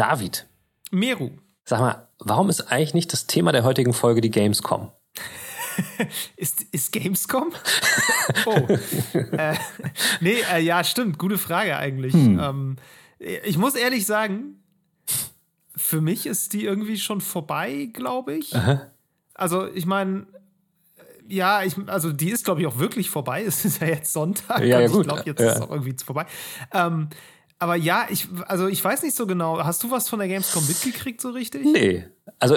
David. Meru. Sag mal, warum ist eigentlich nicht das Thema der heutigen Folge die Gamescom? ist, ist Gamescom? oh. äh, nee, äh, ja, stimmt. Gute Frage eigentlich. Hm. Ähm, ich muss ehrlich sagen, für mich ist die irgendwie schon vorbei, glaube ich. Aha. Also, ich meine, ja, ich, also die ist, glaube ich, auch wirklich vorbei. Es ist ja jetzt Sonntag. Ja, ja ich gut. glaube, jetzt ja. ist es auch irgendwie vorbei. Ähm, aber ja, ich, also ich weiß nicht so genau. Hast du was von der Gamescom mitgekriegt, so richtig? Nee. Also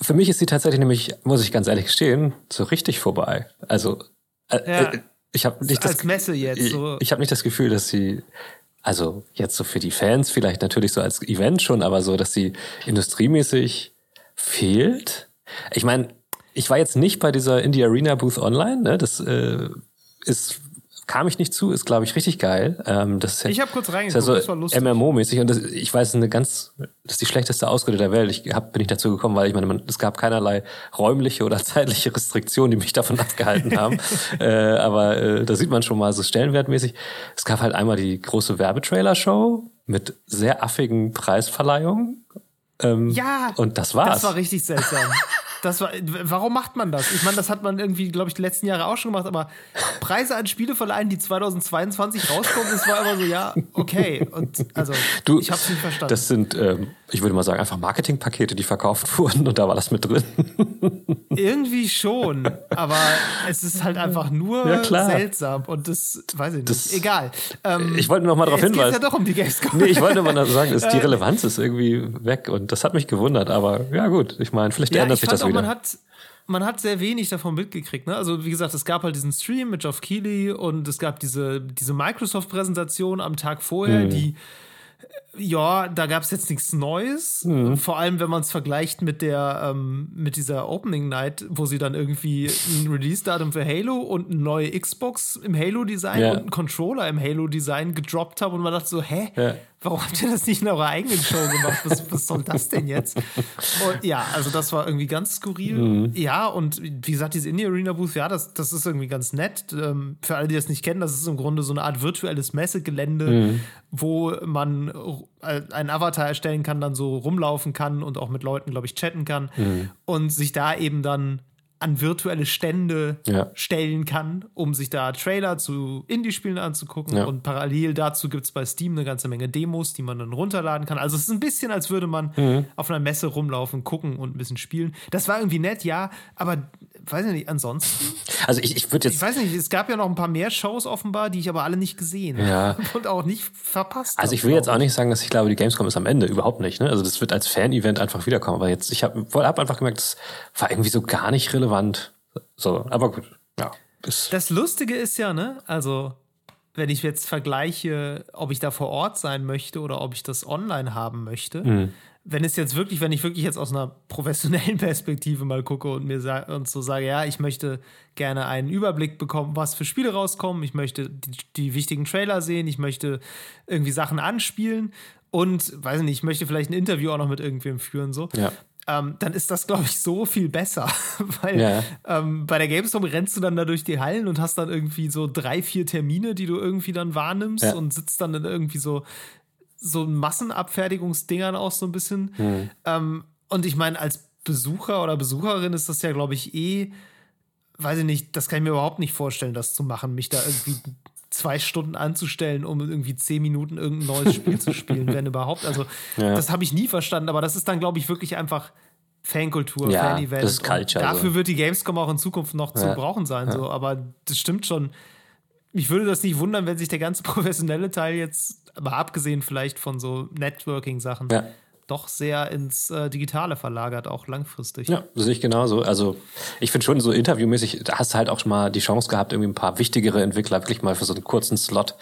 für mich ist sie tatsächlich nämlich, muss ich ganz ehrlich gestehen, so richtig vorbei. Also äh, ja. äh, ich habe nicht als das Messe jetzt. So. Ich, ich habe nicht das Gefühl, dass sie also jetzt so für die Fans vielleicht natürlich so als Event schon, aber so, dass sie industriemäßig fehlt. Ich meine, ich war jetzt nicht bei dieser Indie Arena Booth Online. Ne? Das äh, ist kam ich nicht zu, ist glaube ich richtig geil. Ähm, das ist ja, ich habe kurz reingeguckt, ist ja so das war lustig. MMO-mäßig und das, ich weiß, ist eine ganz, das ist die schlechteste Ausrede der Welt. Ich hab, bin ich dazu gekommen, weil ich meine, man, es gab keinerlei räumliche oder zeitliche Restriktionen, die mich davon abgehalten haben. äh, aber äh, da sieht man schon mal so stellenwertmäßig. Es gab halt einmal die große Werbetrailer-Show mit sehr affigen Preisverleihungen. Ähm, ja, und das war's. Das war richtig seltsam. Das war, warum macht man das? Ich meine, das hat man irgendwie, glaube ich, die letzten Jahre auch schon gemacht, aber Preise an Spiele verleihen, die 2022 rauskommen, das war immer so, ja, okay. Und also, du, ich habe es nicht verstanden. Das sind, ähm, ich würde mal sagen, einfach Marketingpakete, die verkauft wurden und da war das mit drin. Irgendwie schon, aber es ist halt einfach nur ja, seltsam und das weiß ich nicht. Das, Egal. Ähm, ich wollte noch mal darauf hinweisen. ja doch um die Gamescom. Nee, ich wollte nur mal sagen, ist, die Relevanz ist irgendwie weg und das hat mich gewundert, aber ja gut, ich meine, vielleicht ja, ändert sich das wieder. Man hat, man hat sehr wenig davon mitgekriegt. Ne? Also wie gesagt, es gab halt diesen Stream mit Geoff Keighley und es gab diese, diese Microsoft-Präsentation am Tag vorher, mhm. die ja, da gab es jetzt nichts Neues. Mhm. Vor allem, wenn man es vergleicht mit der ähm, mit dieser Opening Night, wo sie dann irgendwie ein Release-Datum für Halo und eine neue Xbox im Halo-Design Ja. und einen Controller im Halo-Design gedroppt haben und man dachte so, hä? Ja. Warum habt ihr das nicht in eurer eigenen Show gemacht? Was, was soll das denn jetzt? Und ja, also das war irgendwie ganz skurril. Mhm. Ja, und wie gesagt, diese Indie Arena Booth, ja, das, das ist irgendwie ganz nett. Ähm, für alle, die das nicht kennen, das ist im Grunde so eine Art virtuelles Messegelände, Mhm. wo man einen Avatar erstellen kann, dann so rumlaufen kann und auch mit Leuten, glaube ich, chatten kann Mhm. und sich da eben dann an virtuelle Stände Ja. stellen kann, um sich da Trailer zu Indie-Spielen anzugucken. Ja. Und parallel dazu gibt es bei Steam eine ganze Menge Demos, die man dann runterladen kann. Also es ist ein bisschen, als würde man Mhm. auf einer Messe rumlaufen, gucken und ein bisschen spielen. Das war irgendwie nett, ja, aber weiß ich nicht, ansonsten, Also ich, ich würde ich jetzt, weiß nicht, es gab ja noch ein paar mehr Shows offenbar, die ich aber alle nicht gesehen Ja. habe und auch nicht verpasst also ich will jetzt auch nicht sagen, dass ich glaube, die Gamescom ist am Ende, überhaupt nicht. Ne? Also das wird als Fan-Event einfach wiederkommen. Aber jetzt, ich habe hab einfach gemerkt, das war irgendwie so gar nicht relevant. So, aber gut, ja. Das Lustige ist ja, ne, also wenn ich jetzt vergleiche, ob ich da vor Ort sein möchte oder ob ich das online haben möchte, Mhm. Wenn es jetzt wirklich, wenn ich wirklich jetzt aus einer professionellen Perspektive mal gucke und mir sa und so sage, ja, ich möchte gerne einen Überblick bekommen, was für Spiele rauskommen, ich möchte die, die wichtigen Trailer sehen, ich möchte irgendwie Sachen anspielen und weiß nicht, ich möchte vielleicht ein Interview auch noch mit irgendwem führen, so. ja. Ähm, dann ist das, glaube ich, so viel besser. Weil Ja. ähm, bei der Gamescom rennst du dann da durch die Hallen und hast dann irgendwie so drei, vier Termine, die du irgendwie dann wahrnimmst Ja. und sitzt dann in irgendwie so, so Massenabfertigungsdingern auch so ein bisschen. Hm. Ähm, und ich meine, als Besucher oder Besucherin ist das ja, glaube ich, eh, weiß ich nicht, das kann ich mir überhaupt nicht vorstellen, das zu machen, mich da irgendwie zwei Stunden anzustellen, um irgendwie zehn Minuten irgendein neues Spiel zu spielen, wenn überhaupt. Also, Ja. das habe ich nie verstanden, aber das ist dann, glaube ich, wirklich einfach Fankultur, Ja, Fan-Event. Dafür so. wird die Gamescom auch in Zukunft noch zu Ja. brauchen sein. So. Aber das stimmt schon. Mich würde das nicht wundern, wenn sich der ganze professionelle Teil jetzt, aber abgesehen vielleicht von so Networking-Sachen, Ja. doch sehr ins äh, Digitale verlagert, auch langfristig. Ja, sehe ich genauso. Also ich finde schon so interviewmäßig, da hast du halt auch schon mal die Chance gehabt, irgendwie ein paar wichtigere Entwickler wirklich mal für so einen kurzen Slot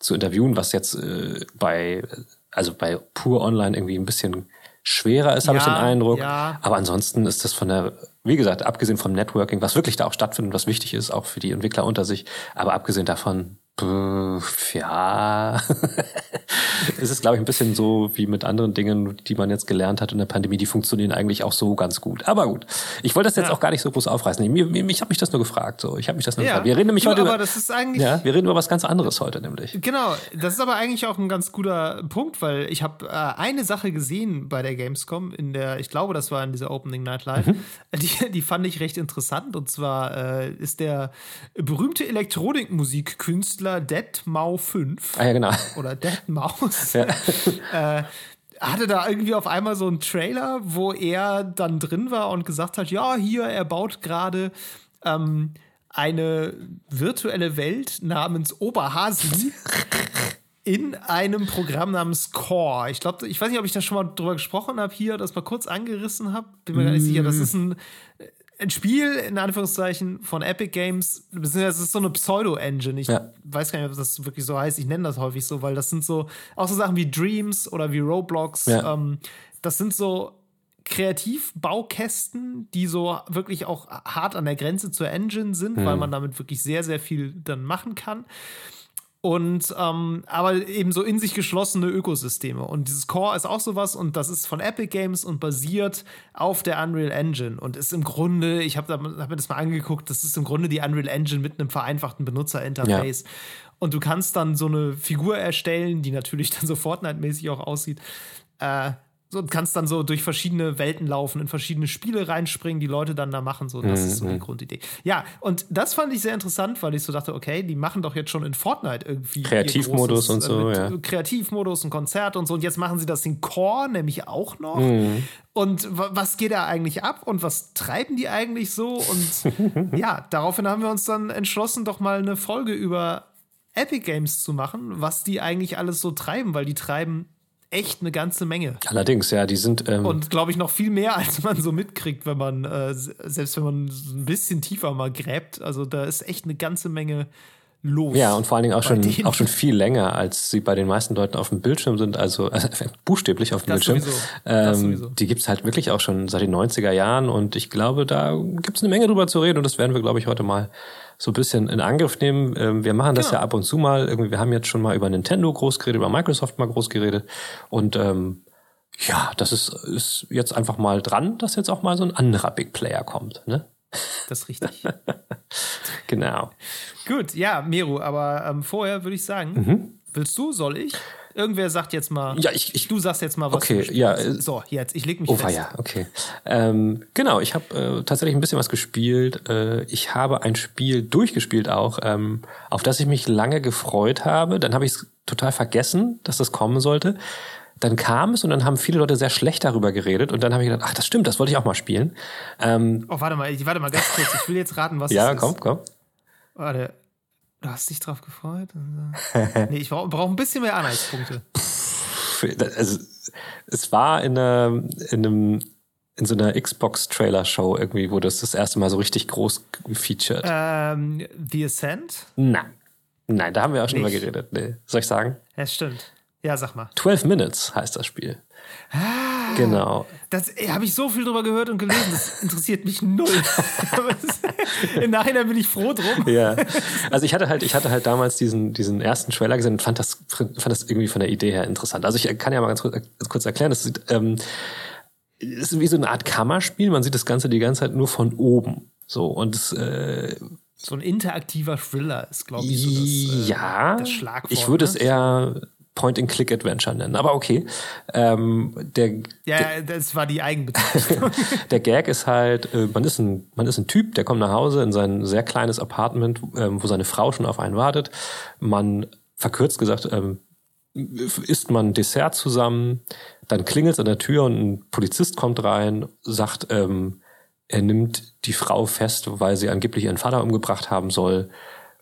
zu interviewen, was jetzt äh, bei, also bei pur online irgendwie ein bisschen schwerer ist, habe ich den Ja, Eindruck. ja. Aber ansonsten ist das von der, wie gesagt, abgesehen vom Networking, was wirklich da auch stattfindet, was wichtig ist, auch für die Entwickler unter sich, aber abgesehen davon ja, es ist, glaube ich, ein bisschen so wie mit anderen Dingen, die man jetzt gelernt hat in der Pandemie, die funktionieren eigentlich auch so ganz gut. Aber gut, ich wollte das jetzt ja. auch gar nicht so groß aufreißen. Mir, mir, ich habe mich das nur gefragt. So, ich habe mich das nur ja. gefragt. Wir reden nämlich du, heute über, das ist eigentlich, ja, wir reden über was ganz anderes heute nämlich. Genau, das ist aber eigentlich auch ein ganz guter Punkt, weil ich habe äh, eine Sache gesehen bei der Gamescom in der, ich glaube, das war in dieser Opening Night Live. Mhm. Die, die fand ich recht interessant und zwar äh, ist der berühmte Elektronikmusikkünstler Deadmau 5 ah, ja, genau. oder Deadmaus ja. äh, hatte da irgendwie auf einmal so einen Trailer, wo er dann drin war und gesagt hat, ja, hier, er baut gerade ähm, eine virtuelle Welt namens Oberhasi in einem Programm namens Core. Ich glaube, ich weiß nicht, ob ich da schon mal drüber gesprochen habe hier, das mal kurz angerissen habe. Bin mir gar nicht sicher. Das mm. ist ein ein Spiel, in Anführungszeichen, von Epic Games, das ist so eine Pseudo-Engine. Ich ja. weiß gar nicht, ob das wirklich so heißt. Ich nenne das häufig so, weil das sind so, auch so Sachen wie Dreams oder wie Roblox. Ja. Ähm, das sind so Kreativbaukästen, die so wirklich auch hart an der Grenze zur Engine sind, mhm. weil man damit wirklich sehr, sehr viel dann machen kann. Und ähm, aber eben so in sich geschlossene Ökosysteme. Und dieses Core ist auch sowas und das ist von Epic Games und basiert auf der Unreal Engine und ist im Grunde, ich habe hab mir das mal angeguckt, das ist im Grunde die Unreal Engine mit einem vereinfachten Benutzerinterface. Ja. Und du kannst dann so eine Figur erstellen, die natürlich dann so Fortnite-mäßig auch aussieht. Äh, und kannst dann so durch verschiedene Welten laufen, in verschiedene Spiele reinspringen, die Leute dann da machen. So, das mhm. ist so die mhm. Grundidee. Ja, und das fand ich sehr interessant, weil ich so dachte, okay, die machen doch jetzt schon in Fortnite irgendwie. Kreativmodus und so, äh, ja. Kreativmodus und Konzert und so. Und jetzt machen sie das in Core nämlich auch noch. Mhm. Und was geht da eigentlich ab und was treiben die eigentlich so? Und ja, daraufhin haben wir uns dann entschlossen, doch mal eine Folge über Epic Games zu machen, was die eigentlich alles so treiben, weil die treiben echt eine ganze Menge. Allerdings, ja, die sind. Ähm und glaube ich noch viel mehr, als man so mitkriegt, wenn man, äh, selbst wenn man ein bisschen tiefer mal gräbt. Also da ist echt eine ganze Menge los. Ja, und vor allen Dingen auch schon, auch schon viel länger, als sie bei den meisten Leuten auf dem Bildschirm sind, also äh, buchstäblich auf dem das Bildschirm. Ähm, die gibt's halt wirklich auch schon seit den 90er Jahren und ich glaube, da gibt's eine Menge drüber zu reden und das werden wir, glaube ich, heute mal so ein bisschen in Angriff nehmen. Ähm, wir machen das genau. ja ab und zu mal. Irgendwie, wir haben jetzt schon mal über Nintendo groß geredet, über Microsoft mal groß geredet und ähm, ja, das ist, ist jetzt einfach mal dran, dass jetzt auch mal so ein anderer Big Player kommt. Ne? Das ist richtig. genau. Gut, ja, Meru, aber ähm, vorher würde ich sagen, mhm. willst du, soll ich? Irgendwer sagt jetzt mal. Ja, ich, ich du sagst jetzt mal was. Okay, ja. So, jetzt, ich leg mich oh, fest. ja, okay. Ähm, genau, ich habe äh, tatsächlich ein bisschen was gespielt. Äh, ich habe ein Spiel durchgespielt auch, ähm, auf das ich mich lange gefreut habe. Dann habe ich es total vergessen, dass das kommen sollte. Dann kam es und dann haben viele Leute sehr schlecht darüber geredet und dann habe ich gedacht, ach, das stimmt, das wollte ich auch mal spielen. Ähm, oh, warte mal, ich, warte mal ganz kurz. Ich will jetzt raten, was ja, es komm, ist. Ja, komm, komm. Warte. Du hast dich drauf gefreut? nee, ich brauche brauch ein bisschen mehr Anhaltspunkte. also, es war in, einer, in einem in so einer Xbox-Trailer-Show irgendwie wurde es das erste Mal so richtig groß gefeatured. Ähm, The Ascent? Nein. Nein, da haben wir auch schon drüber geredet. Nee. Soll ich sagen? Ja, stimmt. Ja, sag mal. 12 Minutes heißt das Spiel. Ah, genau. Das habe ich so viel drüber gehört und gelesen. Das interessiert mich null. Im Nachhinein bin ich froh drum. Ja. Also ich hatte halt, ich hatte halt damals diesen, diesen ersten Trailer gesehen und fand das, fand das irgendwie von der Idee her interessant. Also ich kann ja mal ganz kurz, kurz erklären. Das sieht, ähm, ist wie so eine Art Kammerspiel. Man sieht das Ganze die ganze Zeit nur von oben. So und es, äh, so ein interaktiver Thriller ist, glaube ich, so das, äh, ja, das Schlagwort. Ich würde es ne? eher Point-and-Click-Adventure nennen. Aber okay. Ähm, der, ja, der, das war die Eigenbezeichnung. der Gag ist halt, äh, man ist ein, man ist ein Typ, der kommt nach Hause in sein sehr kleines Apartment, ähm, wo seine Frau schon auf einen wartet. Man, verkürzt gesagt, ähm, isst man Dessert zusammen, dann klingelt es an der Tür und ein Polizist kommt rein, sagt, ähm, er nimmt die Frau fest, weil sie angeblich ihren Vater umgebracht haben soll.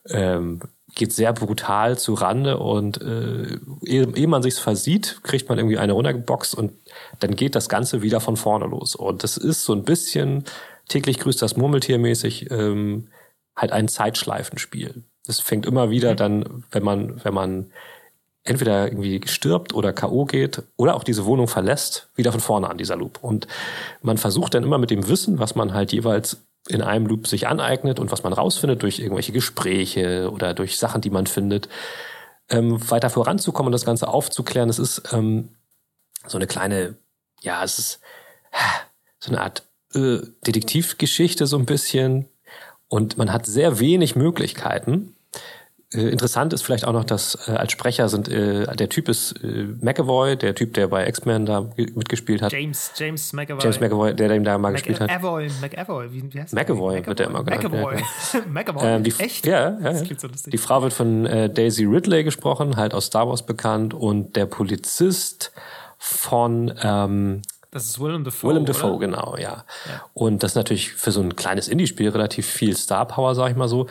Ähm, geht sehr brutal zu Rande und äh, ehe, ehe man sich's versieht, kriegt man irgendwie eine runtergeboxt und dann geht das Ganze wieder von vorne los. Und das ist so ein bisschen täglich grüßt das Murmeltier mäßig ähm, halt ein Zeitschleifenspiel. Das fängt immer wieder mhm. dann, wenn man, wenn man entweder irgendwie stirbt oder K.O. geht oder auch diese Wohnung verlässt, wieder von vorne an dieser Loop. Und man versucht dann immer mit dem Wissen, was man halt jeweils in einem Loop sich aneignet und was man rausfindet durch irgendwelche Gespräche oder durch Sachen, die man findet, ähm, weiter voranzukommen und das Ganze aufzuklären. Es ist ähm, so eine kleine, ja, es ist so eine Art äh, Detektivgeschichte so ein bisschen und man hat sehr wenig Möglichkeiten interessant ist vielleicht auch noch, dass äh, als Sprecher sind äh, der Typ ist äh, McAvoy, der Typ, der bei X-Men da mitgespielt hat. James James McAvoy. James McAvoy, der dem da mal Mac gespielt hat. McAvoy, McAvoy, wie, wie heißt McAvoy, McAvoy wird der immer genannt. McAvoy. Ja, McAvoy. Ähm, die, Echt? Ja, ja, ja. So die Frau wird von äh, Daisy Ridley gesprochen, halt aus Star Wars bekannt und der Polizist von ähm, das ist Willem Dafoe. Willem Dafoe, oder? genau, ja. ja. Und das ist natürlich für so ein kleines Indie-Spiel relativ viel Star Power, sag ich mal so.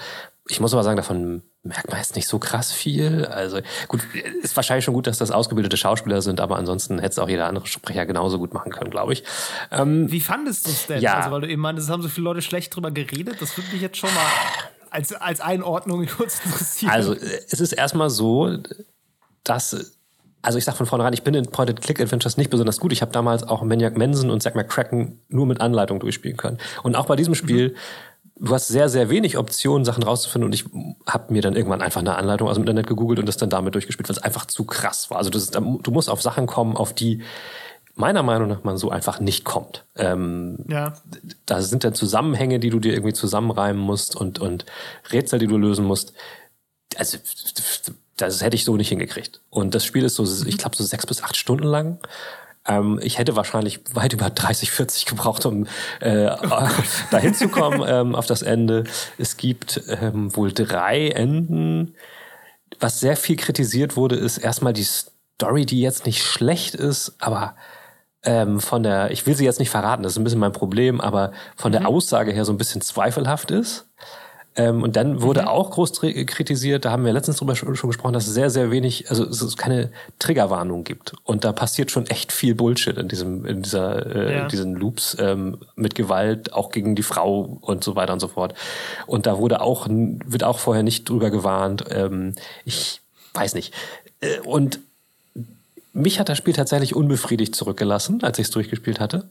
Ich muss aber sagen, davon merkt man jetzt nicht so krass viel. Also gut, ist wahrscheinlich schon gut, dass das ausgebildete Schauspieler sind, aber ansonsten hätte es auch jeder andere Sprecher genauso gut machen können, glaube ich. Ähm, Wie fandest du es denn? Ja. Also, weil du eben meintest, es haben so viele Leute schlecht drüber geredet. Das würde mich jetzt schon mal als, als Einordnung kurz interessieren. Also es ist erstmal so, dass also ich sag von vornherein, ich bin in Point-and-Click-Adventures nicht besonders gut. Ich habe damals auch Maniac Manson und Zack McCracken nur mit Anleitung durchspielen können. Und auch bei diesem Spiel, mhm. Du hast sehr, sehr wenig Optionen, Sachen rauszufinden. Und ich habe mir dann irgendwann einfach eine Anleitung aus dem Internet gegoogelt und das dann damit durchgespielt, weil es einfach zu krass war. Also ist, du musst auf Sachen kommen, auf die meiner Meinung nach man so einfach nicht kommt. Ähm, ja. Da sind dann Zusammenhänge, die du dir irgendwie zusammenreimen musst und, und Rätsel, die du lösen musst. Also das hätte ich so nicht hingekriegt. Und das Spiel ist so, ich glaube, so sechs bis acht Stunden lang. Ähm, ich hätte wahrscheinlich weit über 30, 40 gebraucht, um äh, dahin zu kommen ähm, auf das Ende. Es gibt ähm, wohl drei Enden. Was sehr viel kritisiert wurde, ist erstmal die Story, die jetzt nicht schlecht ist, aber ähm, von der, ich will sie jetzt nicht verraten, das ist ein bisschen mein Problem, aber von der Aussage her so ein bisschen zweifelhaft ist. Ähm, und dann wurde mhm. auch groß kritisiert, da haben wir letztens drüber schon gesprochen, dass es sehr, sehr wenig, also es keine Triggerwarnung gibt. Und da passiert schon echt viel Bullshit in diesem, in dieser, äh, ja. diesen Loops ähm, mit Gewalt, auch gegen die Frau und so weiter und so fort. Und da wurde auch, wird auch vorher nicht drüber gewarnt. Ähm, ich weiß nicht. Äh, und mich hat das Spiel tatsächlich unbefriedigt zurückgelassen, als ich es durchgespielt hatte.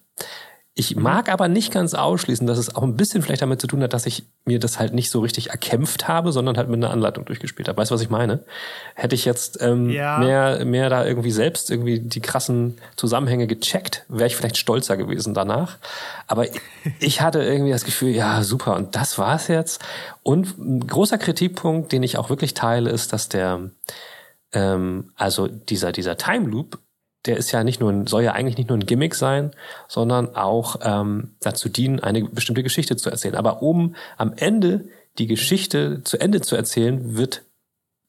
Ich mag aber nicht ganz ausschließen, dass es auch ein bisschen vielleicht damit zu tun hat, dass ich mir das halt nicht so richtig erkämpft habe, sondern halt mit einer Anleitung durchgespielt habe. Weißt du, was ich meine? Hätte ich jetzt ähm, ja. mehr, mehr da irgendwie selbst irgendwie die krassen Zusammenhänge gecheckt, wäre ich vielleicht stolzer gewesen danach. Aber ich hatte irgendwie das Gefühl, ja, super, und das war's jetzt. Und ein großer Kritikpunkt, den ich auch wirklich teile, ist, dass der, ähm, also dieser, dieser Time Loop der ist ja nicht nur ein, soll ja eigentlich nicht nur ein Gimmick sein, sondern auch ähm, dazu dienen, eine bestimmte Geschichte zu erzählen. Aber um am Ende die Geschichte zu Ende zu erzählen, wird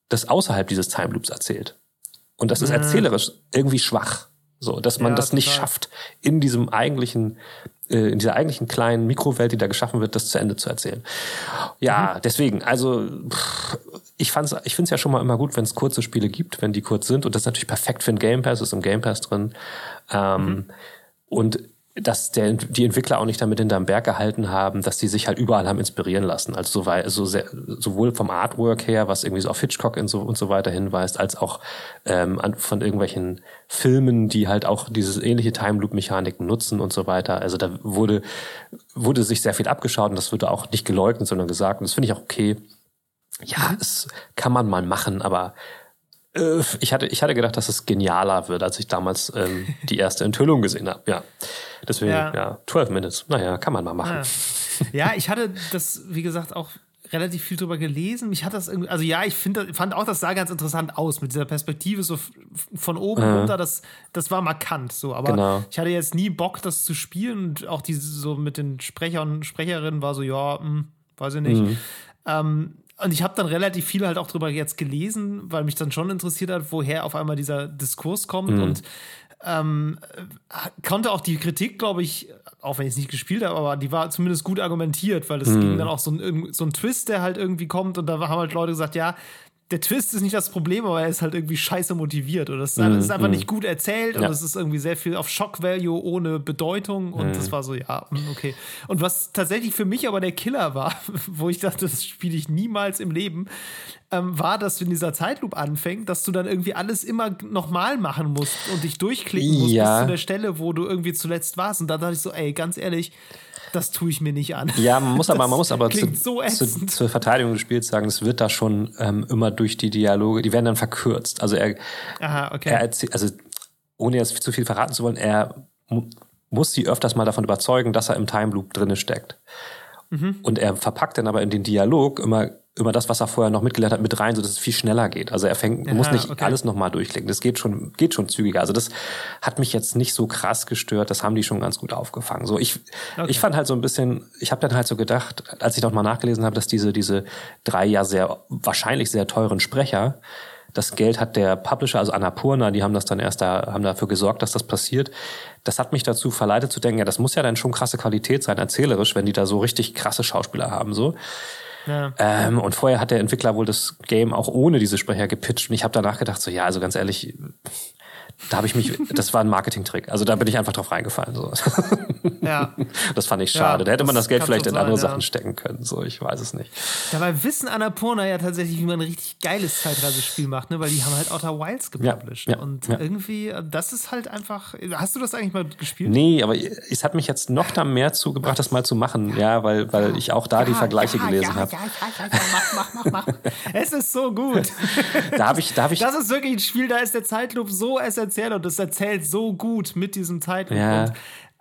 das außerhalb dieses Time Loops erzählt. Und das ist erzählerisch irgendwie schwach. So, dass man ja, das nicht total. schafft, in diesem eigentlichen, in dieser eigentlichen kleinen Mikrowelt, die da geschaffen wird, das zu Ende zu erzählen. Ja, mhm. deswegen, also pff, ich fand's, ich finde es ja schon mal immer gut, wenn es kurze Spiele gibt, wenn die kurz sind. Und das ist natürlich perfekt für den Game Pass, ist im Game Pass drin. Ähm, mhm. Und dass der, die Entwickler auch nicht damit hinterm Berg gehalten haben, dass die sich halt überall haben inspirieren lassen. Also so, so sehr, sowohl vom Artwork her, was irgendwie so auf Hitchcock und so, und so weiter hinweist, als auch ähm, an, von irgendwelchen Filmen, die halt auch diese ähnliche Time Loop Mechaniken nutzen und so weiter. Also da wurde wurde sich sehr viel abgeschaut und das wurde auch nicht geleugnet, sondern gesagt. Und das finde ich auch okay. Ja, das kann man mal machen, aber ich hatte, ich hatte gedacht, dass es genialer wird, als ich damals ähm, die erste Enthüllung gesehen habe. Ja. Deswegen, ja. ja, 12 Minutes. Naja, kann man mal machen. Ja. ja, ich hatte das, wie gesagt, auch relativ viel drüber gelesen. Mich hat das irgendwie, also ja, ich finde, fand auch, das sah ganz interessant aus mit dieser Perspektive so von oben äh. runter. Das, das war markant so. Aber genau. ich hatte jetzt nie Bock, das zu spielen und auch diese so mit den Sprechern und Sprecherinnen war so, ja, hm, weiß ich nicht. Mhm. Ähm, und ich habe dann relativ viel halt auch drüber jetzt gelesen, weil mich dann schon interessiert hat, woher auf einmal dieser Diskurs kommt mhm. und ähm, konnte auch die Kritik, glaube ich, auch wenn ich es nicht gespielt habe, aber die war zumindest gut argumentiert, weil es mhm. ging dann auch so ein, so ein Twist, der halt irgendwie kommt und da haben halt Leute gesagt, ja, der Twist ist nicht das Problem, aber er ist halt irgendwie scheiße motiviert. Oder es ist, mm, einfach mm. nicht gut erzählt ja. und es ist irgendwie sehr viel auf Shock Value ohne Bedeutung. Und mm. das war so, ja, mm, okay. Und was tatsächlich für mich aber der Killer war, wo ich dachte, das spiele ich niemals im Leben, ähm, war, dass du in dieser Zeitloop anfängt, dass du dann irgendwie alles immer nochmal machen musst und dich durchklicken musst ja. bis zu der Stelle, wo du irgendwie zuletzt warst. Und da dachte ich so, ey, ganz ehrlich, das tue ich mir nicht an. Ja, man muss aber, man muss aber zu, so zu, zur Verteidigung des Spiels sagen, es wird da schon ähm, immer durch die Dialoge, die werden dann verkürzt. Also er, Aha, okay. er erzählt, also ohne jetzt zu viel verraten zu wollen, er mu muss sie öfters mal davon überzeugen, dass er im Time Loop drinne steckt. Mhm. Und er verpackt dann aber in den Dialog immer immer das, was er vorher noch mitgelernt hat, mit rein, so dass es viel schneller geht. Also er fängt, ja, muss nicht okay. alles nochmal durchklicken. Das geht schon, geht schon zügiger. Also das hat mich jetzt nicht so krass gestört. Das haben die schon ganz gut aufgefangen. So ich, okay. ich fand halt so ein bisschen, ich habe dann halt so gedacht, als ich nochmal nachgelesen habe, dass diese diese drei ja sehr wahrscheinlich sehr teuren Sprecher das Geld hat der Publisher, also Annapurna, die haben das dann erst da, haben dafür gesorgt, dass das passiert. Das hat mich dazu verleitet zu denken, ja, das muss ja dann schon krasse Qualität sein, erzählerisch, wenn die da so richtig krasse Schauspieler haben, so. Ja. Ähm, und vorher hat der Entwickler wohl das Game auch ohne diese Sprecher gepitcht. Und ich habe danach gedacht, so ja, also ganz ehrlich, da habe ich mich, das war ein Marketing-Trick. Also da bin ich einfach drauf reingefallen. So. Ja. Das fand ich schade. Ja, da hätte man das Geld vielleicht in andere sein, Sachen stecken können. So, ich weiß es nicht. Dabei wissen Annapurna ja tatsächlich, wie man ein richtig geiles Zeitreisespiel macht, ne? weil die haben halt Outer Wilds gepublished. Ja, und irgendwie, das ist halt einfach. Hast du das eigentlich mal gespielt? Nee, aber es hat mich jetzt noch da mehr zugebracht, das mal zu machen. Ja, weil, weil ich auch da die Vergleiche gelesen habe. Ja, ja, ja, mach, mach, mach, mach. es ist so gut. da habe ich, da habe ich. Das ist wirklich ein Spiel, da ist der Zeitloop so essentiell erzählt und das erzählt so gut mit diesem Zeitpunkt. Ja. Und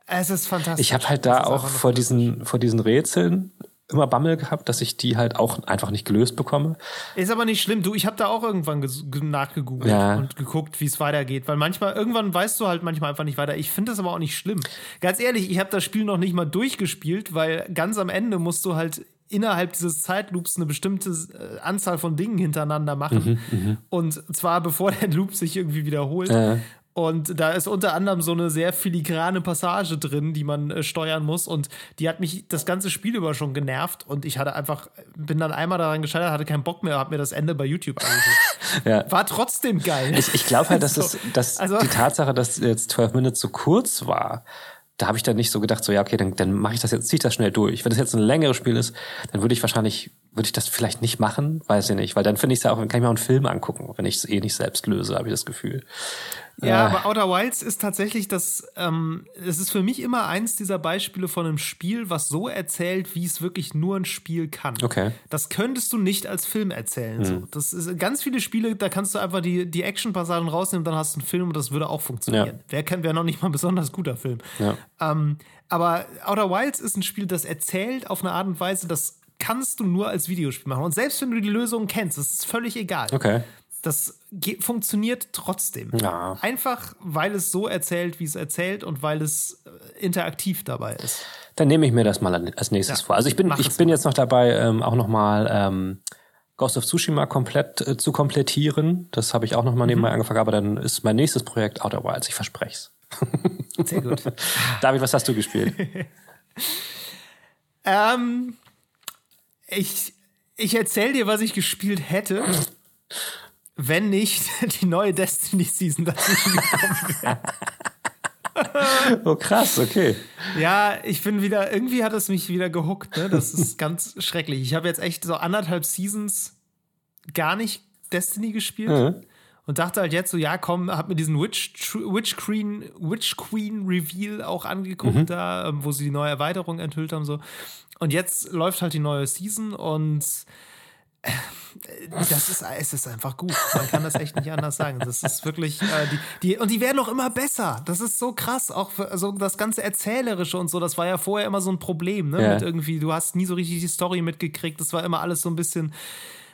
es ist fantastisch. Ich habe halt da auch vor diesen, vor diesen Rätseln immer Bammel gehabt, dass ich die halt auch einfach nicht gelöst bekomme. Ist aber nicht schlimm. Du, ich habe da auch irgendwann nachgegoogelt ja. und geguckt, wie es weitergeht, weil manchmal irgendwann weißt du halt manchmal einfach nicht weiter. Ich finde das aber auch nicht schlimm. Ganz ehrlich, ich habe das Spiel noch nicht mal durchgespielt, weil ganz am Ende musst du halt innerhalb dieses Zeitloops eine bestimmte äh, Anzahl von Dingen hintereinander machen. Mhm, mhm, und zwar bevor der Loop sich irgendwie wiederholt. Äh. Und da ist unter anderem so eine sehr filigrane Passage drin, die man äh, steuern muss. Und die hat mich das ganze Spiel über schon genervt. Und ich hatte einfach, bin dann einmal daran gescheitert, hatte keinen Bock mehr, hab mir das Ende bei YouTube angeguckt. ja. War trotzdem geil. Ich, ich glaube halt, dass, so. es, dass also, die Tatsache, dass jetzt 12 Minutes zu kurz war, da habe ich dann nicht so gedacht, so ja, okay, dann, dann mache ich das jetzt, ziehe ich das schnell durch. Wenn das jetzt ein längeres Spiel ist, dann würde ich wahrscheinlich, würde ich das vielleicht nicht machen, weiß ich nicht, weil dann finde ich es ja auch, dann kann ich mir auch einen Film angucken, wenn ich es eh nicht selbst löse, habe ich das Gefühl. Ja, aber Outer Wilds ist tatsächlich das, ähm, es ist für mich immer eins dieser Beispiele von einem Spiel, was so erzählt, wie es wirklich nur ein Spiel kann. Okay. Das könntest du nicht als Film erzählen. Mhm. So. Das ist ganz viele Spiele, da kannst du einfach die, die Action-Passagen rausnehmen, dann hast du einen Film und das würde auch funktionieren. Ja. Wer kennt, wäre noch nicht mal ein besonders guter Film. Ja. Ähm, aber Outer Wilds ist ein Spiel, das erzählt auf eine Art und Weise, das kannst du nur als Videospiel machen. Und selbst wenn du die Lösung kennst, das ist völlig egal. Okay das funktioniert trotzdem. Ja. Einfach, weil es so erzählt, wie es erzählt und weil es äh, interaktiv dabei ist. Dann nehme ich mir das mal als nächstes ja, vor. Also ich bin, ich bin jetzt noch dabei, ähm, auch noch mal ähm, Ghost of Tsushima komplett äh, zu komplettieren. Das habe ich auch noch mal nebenbei mhm. angefangen, aber dann ist mein nächstes Projekt Outer Wilds. Ich verspreche es. Sehr gut. David, was hast du gespielt? ähm, ich ich erzähle dir, was ich gespielt hätte wenn nicht die neue Destiny Season dazwischen gekommen wäre. oh krass, okay. Ja, ich bin wieder, irgendwie hat es mich wieder gehuckt, ne? Das ist ganz schrecklich. Ich habe jetzt echt so anderthalb Seasons gar nicht Destiny gespielt. Mhm. Und dachte halt jetzt so, ja, komm, hab mir diesen Witch, Witch, Queen, Witch Queen Reveal auch angeguckt, mhm. da, ähm, wo sie die neue Erweiterung enthüllt haben. So. Und jetzt läuft halt die neue Season und das ist, es ist einfach gut. Man kann das echt nicht anders sagen. Das ist wirklich, äh, die, die, und die werden auch immer besser. Das ist so krass. Auch für, also das ganze Erzählerische und so, das war ja vorher immer so ein Problem, ne? Ja. Mit irgendwie, du hast nie so richtig die Story mitgekriegt. Das war immer alles so ein bisschen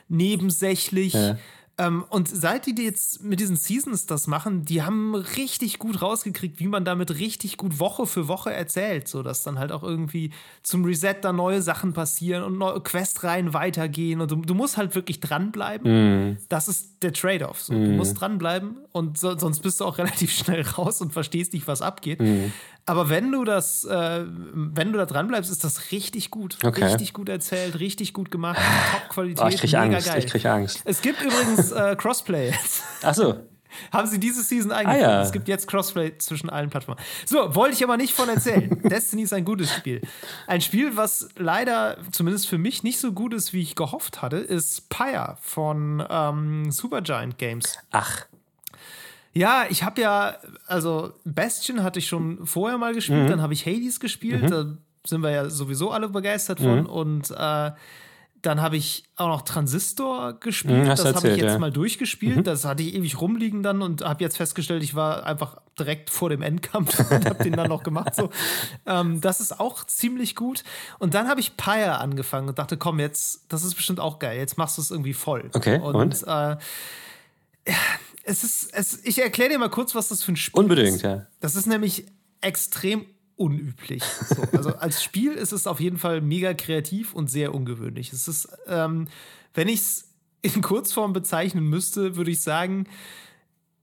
nebensächlich. Ja. Ähm, und seit die jetzt mit diesen Seasons das machen, die haben richtig gut rausgekriegt, wie man damit richtig gut Woche für Woche erzählt, so dass dann halt auch irgendwie zum Reset da neue Sachen passieren und neue Questreihen weitergehen und du, du musst halt wirklich dranbleiben. Mm. Das ist der Trade-off. So. Mm. Du musst dranbleiben und so, sonst bist du auch relativ schnell raus und verstehst nicht, was abgeht. Mm. Aber wenn du das, äh, wenn du da dran bleibst, ist das richtig gut. Okay. Richtig gut erzählt, richtig gut gemacht, Top-Qualität. Oh, ich krieg Angst, geil. ich krieg Angst. Es gibt übrigens äh, Crossplay Ach so. Haben sie diese Season eingeführt. Ah, ja. Es gibt jetzt Crossplay zwischen allen Plattformen. So, wollte ich aber nicht von erzählen. Destiny ist ein gutes Spiel. Ein Spiel, was leider, zumindest für mich, nicht so gut ist, wie ich gehofft hatte, ist Pyre von ähm, Supergiant Games. Ach. Ja, ich habe ja, also Bastion hatte ich schon vorher mal gespielt, mhm. dann habe ich Hades gespielt. Mhm. Da sind wir ja sowieso alle begeistert von. Mhm. Und äh, dann habe ich auch noch Transistor gespielt. Mhm, das habe ich jetzt ja. mal durchgespielt. Mhm. Das hatte ich ewig rumliegen dann und habe jetzt festgestellt, ich war einfach direkt vor dem Endkampf und habe den dann noch gemacht. So. Ähm, das ist auch ziemlich gut. Und dann habe ich Pyre angefangen und dachte, komm, jetzt, das ist bestimmt auch geil. Jetzt machst du es irgendwie voll. Okay. Und, und? Äh, es ist, es, ich erkläre dir mal kurz, was das für ein Spiel Unbedingt, ist. Unbedingt, ja. Das ist nämlich extrem unüblich. So, also als Spiel ist es auf jeden Fall mega kreativ und sehr ungewöhnlich. Es ist, ähm, wenn ich es in Kurzform bezeichnen müsste, würde ich sagen,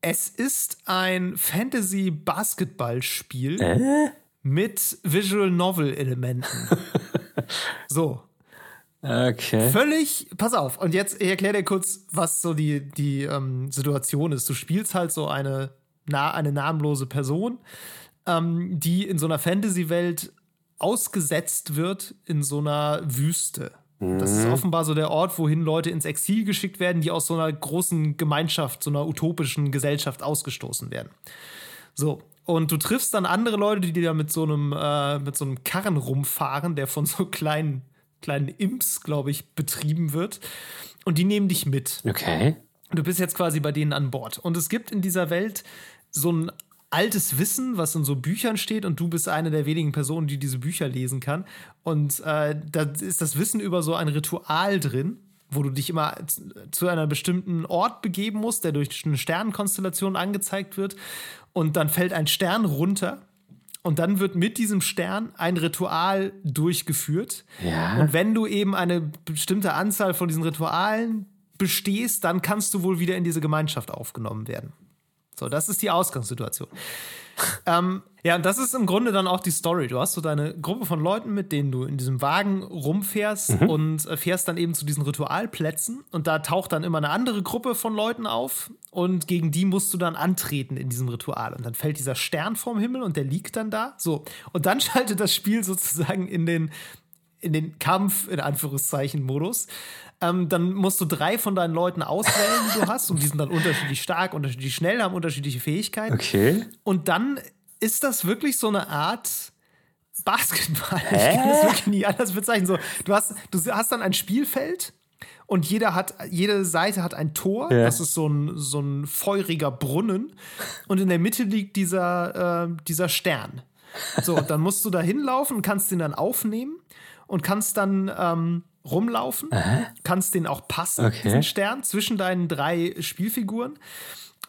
es ist ein Fantasy-Basketball-Spiel äh? mit Visual Novel-Elementen. so. Okay. Völlig, pass auf, und jetzt ich erkläre dir kurz, was so die, die ähm, Situation ist. Du spielst halt so eine, na, eine namenlose Person, ähm, die in so einer Fantasy-Welt ausgesetzt wird in so einer Wüste. Das ist mhm. offenbar so der Ort, wohin Leute ins Exil geschickt werden, die aus so einer großen Gemeinschaft, so einer utopischen Gesellschaft ausgestoßen werden. So. Und du triffst dann andere Leute, die da mit so einem, äh, mit so einem Karren rumfahren, der von so kleinen, kleinen Imps, glaube ich, betrieben wird. Und die nehmen dich mit. Okay. Du bist jetzt quasi bei denen an Bord. Und es gibt in dieser Welt so ein altes Wissen, was in so Büchern steht, und du bist eine der wenigen Personen, die diese Bücher lesen kann. Und äh, da ist das Wissen über so ein Ritual drin, wo du dich immer zu einem bestimmten Ort begeben musst, der durch eine Sternenkonstellation angezeigt wird. Und dann fällt ein Stern runter. Und dann wird mit diesem Stern ein Ritual durchgeführt. Ja. Und wenn du eben eine bestimmte Anzahl von diesen Ritualen bestehst, dann kannst du wohl wieder in diese Gemeinschaft aufgenommen werden. So, das ist die Ausgangssituation. Ähm, ja, und das ist im Grunde dann auch die Story. Du hast so deine Gruppe von Leuten, mit denen du in diesem Wagen rumfährst mhm. und äh, fährst dann eben zu diesen Ritualplätzen. Und da taucht dann immer eine andere Gruppe von Leuten auf und gegen die musst du dann antreten in diesem Ritual. Und dann fällt dieser Stern vom Himmel und der liegt dann da. So. Und dann schaltet das Spiel sozusagen in den, in den Kampf, in Anführungszeichen, Modus. Ähm, dann musst du drei von deinen Leuten auswählen, die du hast. Und die sind dann unterschiedlich stark, unterschiedlich schnell, haben unterschiedliche Fähigkeiten. Okay. Und dann ist das wirklich so eine Art Basketball. Hä? Ich kann das wirklich nie anders bezeichnen. So, du, hast, du hast dann ein Spielfeld und jeder hat, jede Seite hat ein Tor. Ja. Das ist so ein, so ein feuriger Brunnen. Und in der Mitte liegt dieser, äh, dieser Stern. So, dann musst du da hinlaufen und kannst den dann aufnehmen und kannst dann ähm, rumlaufen, Aha. kannst den auch passen, okay. diesen Stern, zwischen deinen drei Spielfiguren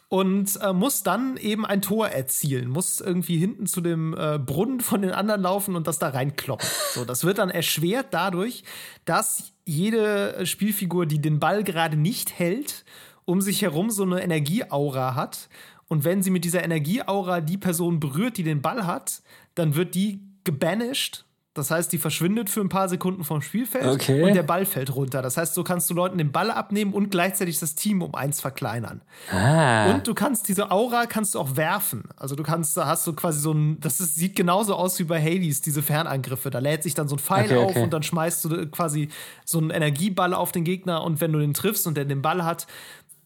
und äh, muss dann eben ein Tor erzielen, muss irgendwie hinten zu dem äh, Brunnen von den anderen laufen und das da reinkloppen. So, das wird dann erschwert dadurch, dass jede Spielfigur, die den Ball gerade nicht hält, um sich herum so eine Energieaura hat. Und wenn sie mit dieser Energieaura die Person berührt, die den Ball hat, dann wird die gebanished das heißt, die verschwindet für ein paar Sekunden vom Spielfeld okay. und der Ball fällt runter. Das heißt, so kannst du Leuten den Ball abnehmen und gleichzeitig das Team um eins verkleinern. Ah. Und du kannst diese Aura kannst du auch werfen. Also du kannst, da hast du quasi so ein, das ist, sieht genauso aus wie bei Hades, diese Fernangriffe. Da lädt sich dann so ein Pfeil okay, auf okay. und dann schmeißt du quasi so einen Energieball auf den Gegner und wenn du den triffst und der den Ball hat,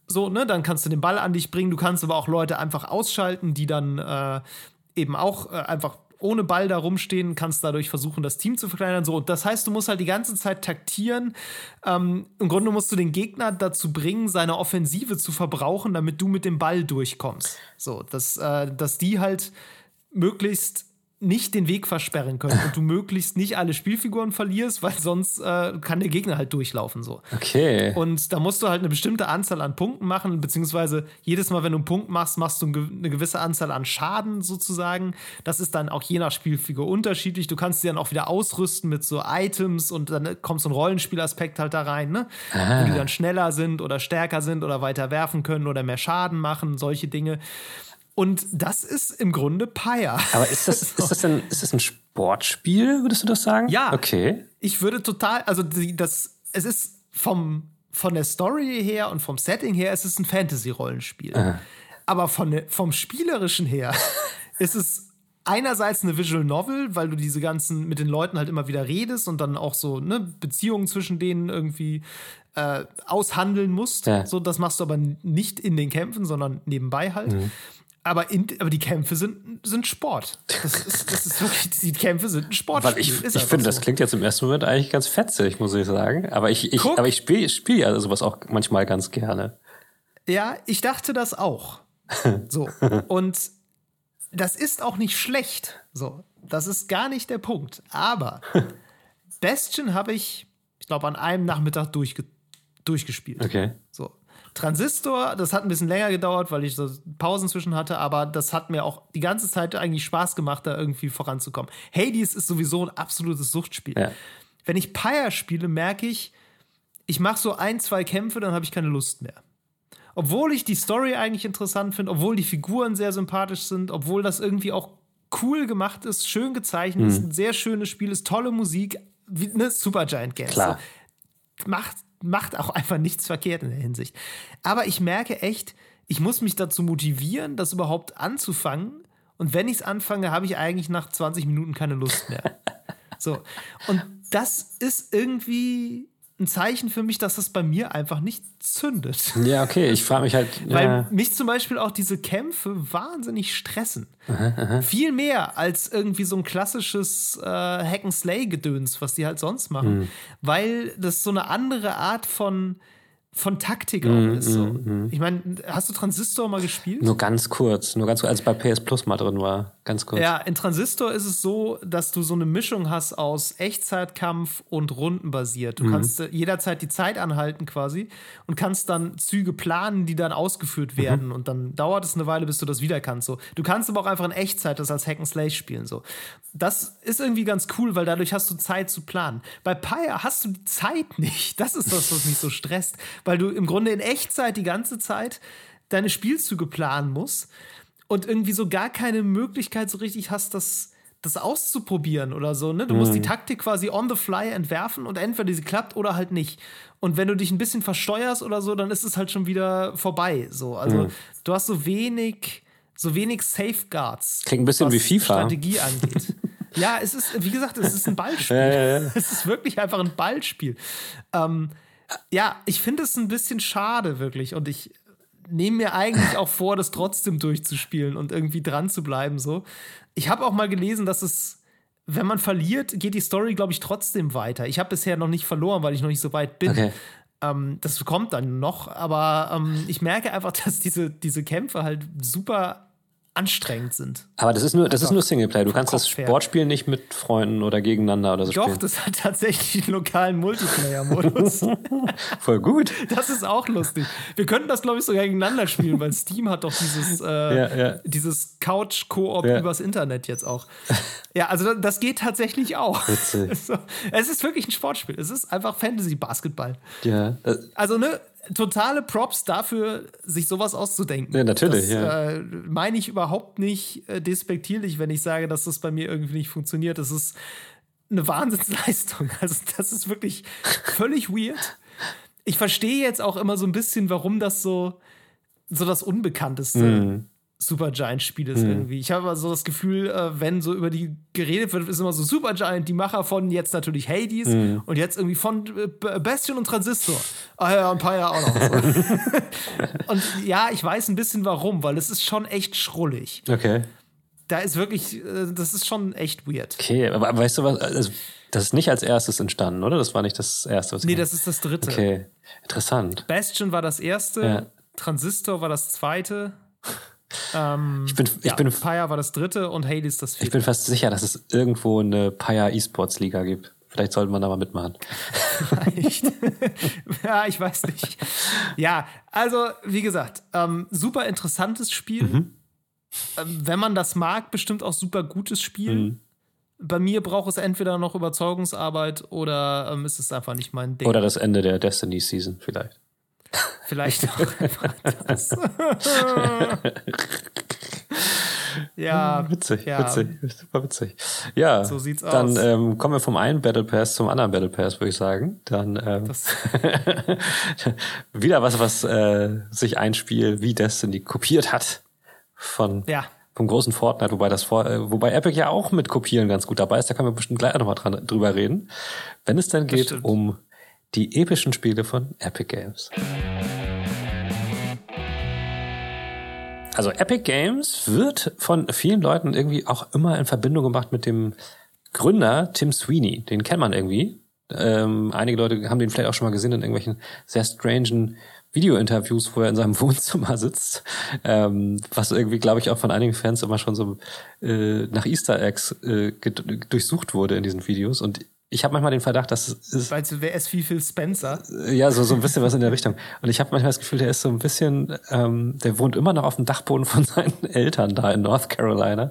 so, ne, dann kannst du den Ball an dich bringen. Du kannst aber auch Leute einfach ausschalten, die dann äh, eben auch äh, einfach ohne Ball da rumstehen, kannst dadurch versuchen, das Team zu verkleinern. So, das heißt, du musst halt die ganze Zeit taktieren. Ähm, Im Grunde musst du den Gegner dazu bringen, seine Offensive zu verbrauchen, damit du mit dem Ball durchkommst. So, dass, äh, dass die halt möglichst nicht den Weg versperren können und du möglichst nicht alle Spielfiguren verlierst, weil sonst äh, kann der Gegner halt durchlaufen so. Okay. Und da musst du halt eine bestimmte Anzahl an Punkten machen, beziehungsweise jedes Mal, wenn du einen Punkt machst, machst du eine gewisse Anzahl an Schaden sozusagen. Das ist dann auch je nach Spielfigur unterschiedlich. Du kannst sie dann auch wieder ausrüsten mit so Items und dann kommt so ein Rollenspielaspekt halt da rein, ne? Ah. Wo die dann schneller sind oder stärker sind oder weiter werfen können oder mehr Schaden machen, solche Dinge. Und das ist im Grunde Pyre. Aber ist das, ist das, ein, ist das ein Sportspiel, würdest du das sagen? Ja. Okay. Ich würde total, also die, das, es ist vom, von der Story her und vom Setting her, es ist ein Fantasy-Rollenspiel. Aber von, vom Spielerischen her ist es einerseits eine Visual Novel, weil du diese ganzen mit den Leuten halt immer wieder redest und dann auch so ne, Beziehungen zwischen denen irgendwie äh, aushandeln musst. Ja. So, das machst du aber nicht in den Kämpfen, sondern nebenbei halt. Mhm. Aber, in, aber die Kämpfe sind, sind Sport. Das ist, das ist wirklich, die Kämpfe sind ein Sport. ich, ich finde, so. das klingt jetzt im ersten Moment eigentlich ganz fetzig, muss ich sagen. Aber ich, ich, aber ich spiele spiel ja sowas auch manchmal ganz gerne. Ja, ich dachte das auch. So. Und das ist auch nicht schlecht. So. Das ist gar nicht der Punkt. Aber Bastion habe ich, ich glaube, an einem Nachmittag durchge durchgespielt. Okay. So. Transistor, das hat ein bisschen länger gedauert, weil ich so Pausen zwischen hatte, aber das hat mir auch die ganze Zeit eigentlich Spaß gemacht, da irgendwie voranzukommen. Hades ist sowieso ein absolutes Suchtspiel. Ja. Wenn ich Pyre spiele, merke ich, ich mache so ein, zwei Kämpfe, dann habe ich keine Lust mehr. Obwohl ich die Story eigentlich interessant finde, obwohl die Figuren sehr sympathisch sind, obwohl das irgendwie auch cool gemacht ist, schön gezeichnet mhm. ist, ein sehr schönes Spiel ist, tolle Musik, wie eine Supergiant Game. Klar. So, macht macht auch einfach nichts verkehrt in der Hinsicht. Aber ich merke echt, ich muss mich dazu motivieren, das überhaupt anzufangen. Und wenn ich es anfange, habe ich eigentlich nach 20 Minuten keine Lust mehr. so. Und das ist irgendwie ein Zeichen für mich, dass das bei mir einfach nicht zündet. Ja, okay, ich frage mich halt. Ja. Weil mich zum Beispiel auch diese Kämpfe wahnsinnig stressen. Aha, aha. Viel mehr als irgendwie so ein klassisches äh, Hack-and-Slay-Gedöns, was die halt sonst machen. Mhm. Weil das so eine andere Art von von Taktik auch mm, ist. So. Mm, mm. Ich meine, hast du Transistor mal gespielt? Nur ganz kurz, nur ganz kurz, als bei PS Plus mal drin war. Ganz kurz. Ja, in Transistor ist es so, dass du so eine Mischung hast aus Echtzeitkampf und Rundenbasiert. Du mhm. kannst äh, jederzeit die Zeit anhalten quasi und kannst dann Züge planen, die dann ausgeführt mhm. werden. Mhm. Und dann dauert es eine Weile, bis du das wieder kannst. So. Du kannst aber auch einfach in Echtzeit das als Hack and Slay spielen. So. Das ist irgendwie ganz cool, weil dadurch hast du Zeit zu planen. Bei Pyre hast du die Zeit nicht. Das ist das, was mich so stresst weil du im Grunde in Echtzeit die ganze Zeit deine Spielzüge planen musst und irgendwie so gar keine Möglichkeit so richtig hast, das, das auszuprobieren oder so. Ne? Du mhm. musst die mhm. Taktik quasi on the fly entwerfen und entweder sie klappt oder halt nicht. Und wenn du dich ein bisschen versteuerst oder so, dann ist es halt schon wieder vorbei. So. Also mhm. du hast so wenig, so wenig Safeguards. Klingt ein bisschen wie FIFA. Strategie angeht. ja, es ist, wie gesagt, es ist ein Ballspiel. Ja, ja. Es ist wirklich einfach ein Ballspiel. Ähm, ja, ich finde es ein bisschen schade, wirklich. Und ich nehme mir eigentlich auch vor, das trotzdem durchzuspielen und irgendwie dran zu bleiben. So. Ich habe auch mal gelesen, dass es, wenn man verliert, geht die Story, glaube ich, trotzdem weiter. Ich habe bisher noch nicht verloren, weil ich noch nicht so weit bin. Okay. Ähm, das kommt dann noch, aber ähm, ich merke einfach, dass diese, diese Kämpfe halt super anstrengend sind. Aber das ist nur, das ist nur Singleplayer. Du kannst das Sportspiel nicht mit Freunden oder gegeneinander oder so Doch, spielen. das hat tatsächlich einen lokalen Multiplayer-Modus. Voll gut. Das ist auch lustig. Wir könnten das, glaube ich, sogar gegeneinander spielen, weil Steam hat doch dieses, äh, ja, ja. dieses Couch-Koop ja. übers Internet jetzt auch. Ja, also das geht tatsächlich auch. Witzig. es ist wirklich ein Sportspiel. Es ist einfach Fantasy-Basketball. Ja. Also, ne, totale Props dafür, sich sowas auszudenken. Ja, natürlich. Das ja. äh, meine ich überhaupt nicht äh, despektierlich, wenn ich sage, dass das bei mir irgendwie nicht funktioniert. Das ist eine Wahnsinnsleistung. Also, das ist wirklich völlig weird. Ich verstehe jetzt auch immer so ein bisschen, warum das so, so das Unbekannteste mm. Supergiant-Spiel ist mhm. irgendwie. Ich habe also das Gefühl, äh, wenn so über die geredet wird, ist immer so Supergiant, die Macher von jetzt natürlich Hades mhm. und jetzt irgendwie von äh, Bastion und Transistor. Ah ja, ein paar Jahre auch noch. und ja, ich weiß ein bisschen warum, weil es ist schon echt schrullig. Okay. Da ist wirklich, äh, das ist schon echt weird. Okay, aber weißt du was? Also, das ist nicht als erstes entstanden, oder? Das war nicht das erste. Was nee, das ist das dritte. Okay, interessant. Bastion war das erste, ja. Transistor war das zweite. Ähm, ich bin, ich ja, bin, Paya war das dritte und Hades das vierte. Ich bin fast sicher, dass es irgendwo eine Paya E-Sports Liga gibt. Vielleicht sollte man da mal mitmachen. Vielleicht. ja, ich weiß nicht. Ja, also wie gesagt, ähm, super interessantes Spiel. Mhm. Ähm, wenn man das mag, bestimmt auch super gutes Spiel. Mhm. Bei mir braucht es entweder noch Überzeugungsarbeit oder ähm, ist es einfach nicht mein Ding. Oder das Ende der Destiny Season vielleicht. Vielleicht auch einfach das. ja. Witzig, ja. witzig, super witzig. Ja, so sieht's dann, aus. Dann ähm, kommen wir vom einen Battle Pass zum anderen Battle Pass, würde ich sagen. Dann ähm, wieder was, was äh, sich ein Spiel wie Destiny kopiert hat von ja. vom großen Fortnite, wobei das vor, äh, wobei Epic ja auch mit Kopieren ganz gut dabei ist. Da können wir bestimmt gleich nochmal dran drüber reden, wenn es dann geht um die epischen Spiele von Epic Games. Also Epic Games wird von vielen Leuten irgendwie auch immer in Verbindung gemacht mit dem Gründer Tim Sweeney. Den kennt man irgendwie. Ähm, einige Leute haben den vielleicht auch schon mal gesehen in irgendwelchen sehr strangen Video-Interviews, wo er in seinem Wohnzimmer sitzt, ähm, was irgendwie, glaube ich, auch von einigen Fans immer schon so äh, nach Easter Eggs äh, durchsucht wurde in diesen Videos. Und ich habe manchmal den Verdacht, dass es. Weißt du, wer ist wie viel Spencer? Ja, so, so ein bisschen was in der Richtung. Und ich habe manchmal das Gefühl, der ist so ein bisschen, ähm, der wohnt immer noch auf dem Dachboden von seinen Eltern da in North Carolina.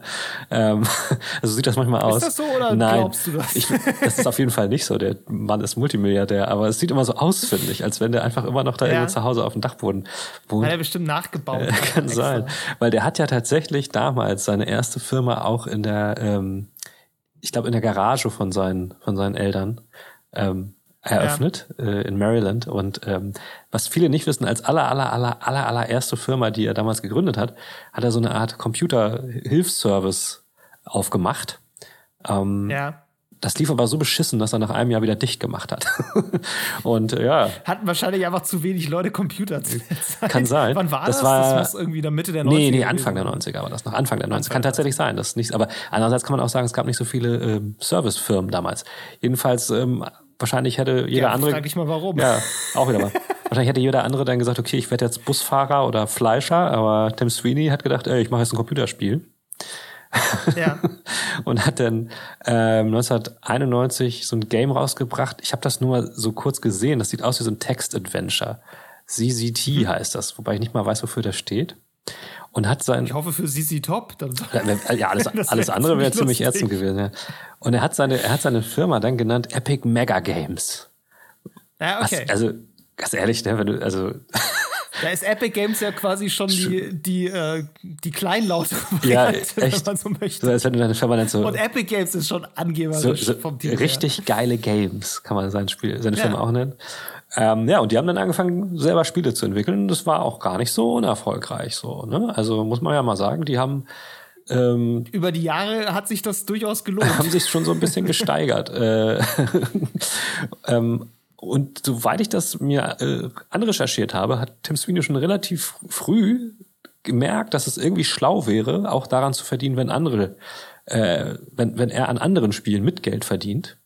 Ähm, also sieht das manchmal aus. Ist das so oder Nein, glaubst du das? Ich, das ist auf jeden Fall nicht so. Der Mann ist Multimilliardär, aber es sieht immer so aus, finde ich, als wenn der einfach immer noch da ja. irgendwo zu Hause auf dem Dachboden wohnt. Hat er bestimmt nachgebaut. Äh, kann sein. Weil der hat ja tatsächlich damals seine erste Firma auch in der ähm, ich glaube, in der Garage von seinen, von seinen Eltern ähm, eröffnet ja. äh, in Maryland. Und ähm, was viele nicht wissen, als aller, aller, aller, aller, allererste Firma, die er damals gegründet hat, hat er so eine Art Computer-Hilfsservice aufgemacht. Ähm, ja. Das lief aber so beschissen, dass er nach einem Jahr wieder dicht gemacht hat. und äh, ja. Hatten wahrscheinlich einfach zu wenig Leute Computer zu der Zeit. Kann sein. Wann war das? Das, war, das muss irgendwie in der Mitte der 90er. Nee, nee, Anfang der 90er war das noch. Anfang der 90er. Kann tatsächlich sein. Das nicht, aber andererseits kann man auch sagen, es gab nicht so viele ähm, Servicefirmen damals. Jedenfalls, ähm, wahrscheinlich hätte jeder ja, andere. Frag ich mal warum. Ja, auch wieder mal. wahrscheinlich hätte jeder andere dann gesagt, okay, ich werde jetzt Busfahrer oder Fleischer, aber Tim Sweeney hat gedacht, ey, ich mache jetzt ein Computerspiel. Ja. und hat dann ähm, 1991 so ein Game rausgebracht. Ich habe das nur so kurz gesehen. Das sieht aus wie so ein Text-Adventure. CZT mhm. heißt das, wobei ich nicht mal weiß, wofür das steht. Und hat sein. Ich hoffe für CC Top. ja, ja, alles, alles andere wäre ziemlich ätzend gewesen. Ja. Und er hat seine, er hat seine Firma dann genannt Epic Mega Games. Ja, okay. Was, also ganz ehrlich, ne, wenn du also Da ist Epic Games ja quasi schon die, die, äh, die kleinlaute ja, echt. wenn man so möchte. So, als wenn du deine Firma dann so Und Epic Games ist schon angeberisch so, so vom Team Richtig her. geile Games, kann man sein Spiel, seine ja. Firma auch nennen. Ähm, ja, und die haben dann angefangen, selber Spiele zu entwickeln. Das war auch gar nicht so unerfolgreich so. Ne? Also muss man ja mal sagen, die haben ähm, Über die Jahre hat sich das durchaus gelohnt. Haben sich schon so ein bisschen gesteigert. äh, ähm, und soweit ich das mir äh, anrecherchiert habe, hat Tim Sweeney schon relativ früh gemerkt, dass es irgendwie schlau wäre, auch daran zu verdienen, wenn andere, äh, wenn, wenn er an anderen Spielen mit Geld verdient.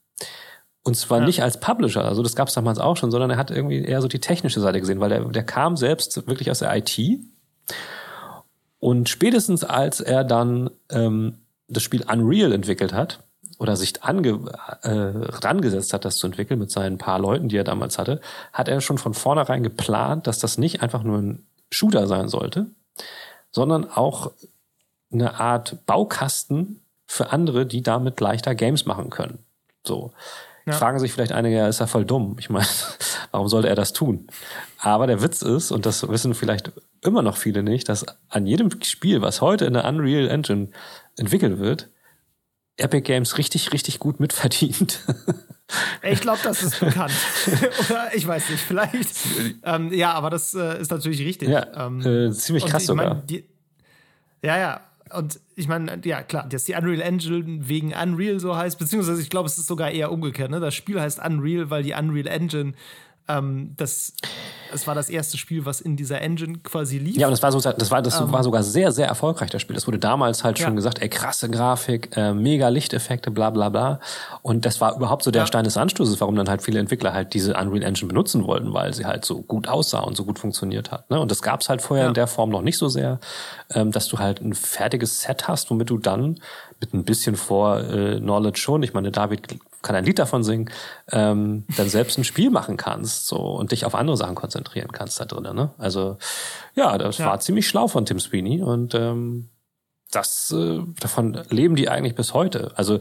Und zwar ja. nicht als Publisher, also das gab es damals auch schon, sondern er hat irgendwie eher so die technische Seite gesehen, weil der, der kam selbst wirklich aus der IT. Und spätestens als er dann ähm, das Spiel Unreal entwickelt hat, oder sich ange, äh, rangesetzt hat, das zu entwickeln mit seinen paar Leuten, die er damals hatte, hat er schon von vornherein geplant, dass das nicht einfach nur ein Shooter sein sollte, sondern auch eine Art Baukasten für andere, die damit leichter Games machen können. So. Ja. Fragen sich vielleicht einige, ja, ist er voll dumm. Ich meine, warum sollte er das tun? Aber der Witz ist, und das wissen vielleicht immer noch viele nicht, dass an jedem Spiel, was heute in der Unreal Engine entwickelt wird, Epic Games richtig, richtig gut mitverdient. Ich glaube, das ist bekannt. Oder ich weiß nicht, vielleicht. Ähm, ja, aber das äh, ist natürlich richtig. Ja, ähm, äh, ziemlich krass sogar. Mein, die, ja, ja. Und ich meine, ja klar, dass die Unreal Engine wegen Unreal so heißt, beziehungsweise ich glaube, es ist sogar eher umgekehrt. Ne? Das Spiel heißt Unreal, weil die Unreal Engine ähm, das, das war das erste Spiel, was in dieser Engine quasi lief. Ja, und das war, so, das war, das ähm, war sogar sehr, sehr erfolgreich, das Spiel. Das wurde damals halt ja. schon gesagt, ey, krasse Grafik, äh, mega Lichteffekte, bla bla bla. Und das war überhaupt so der ja. Stein des Anstoßes, warum dann halt viele Entwickler halt diese Unreal Engine benutzen wollten, weil sie halt so gut aussah und so gut funktioniert hat. Ne? Und das gab's halt vorher ja. in der Form noch nicht so sehr, ähm, dass du halt ein fertiges Set hast, womit du dann mit ein bisschen vor äh, Knowledge schon, ich meine, David kann ein Lied davon singen, ähm, dann selbst ein Spiel machen kannst so und dich auf andere Sachen konzentrieren kannst da drinnen. Ne? Also ja, das ja. war ziemlich schlau von Tim Sweeney und ähm, das äh, davon leben die eigentlich bis heute. Also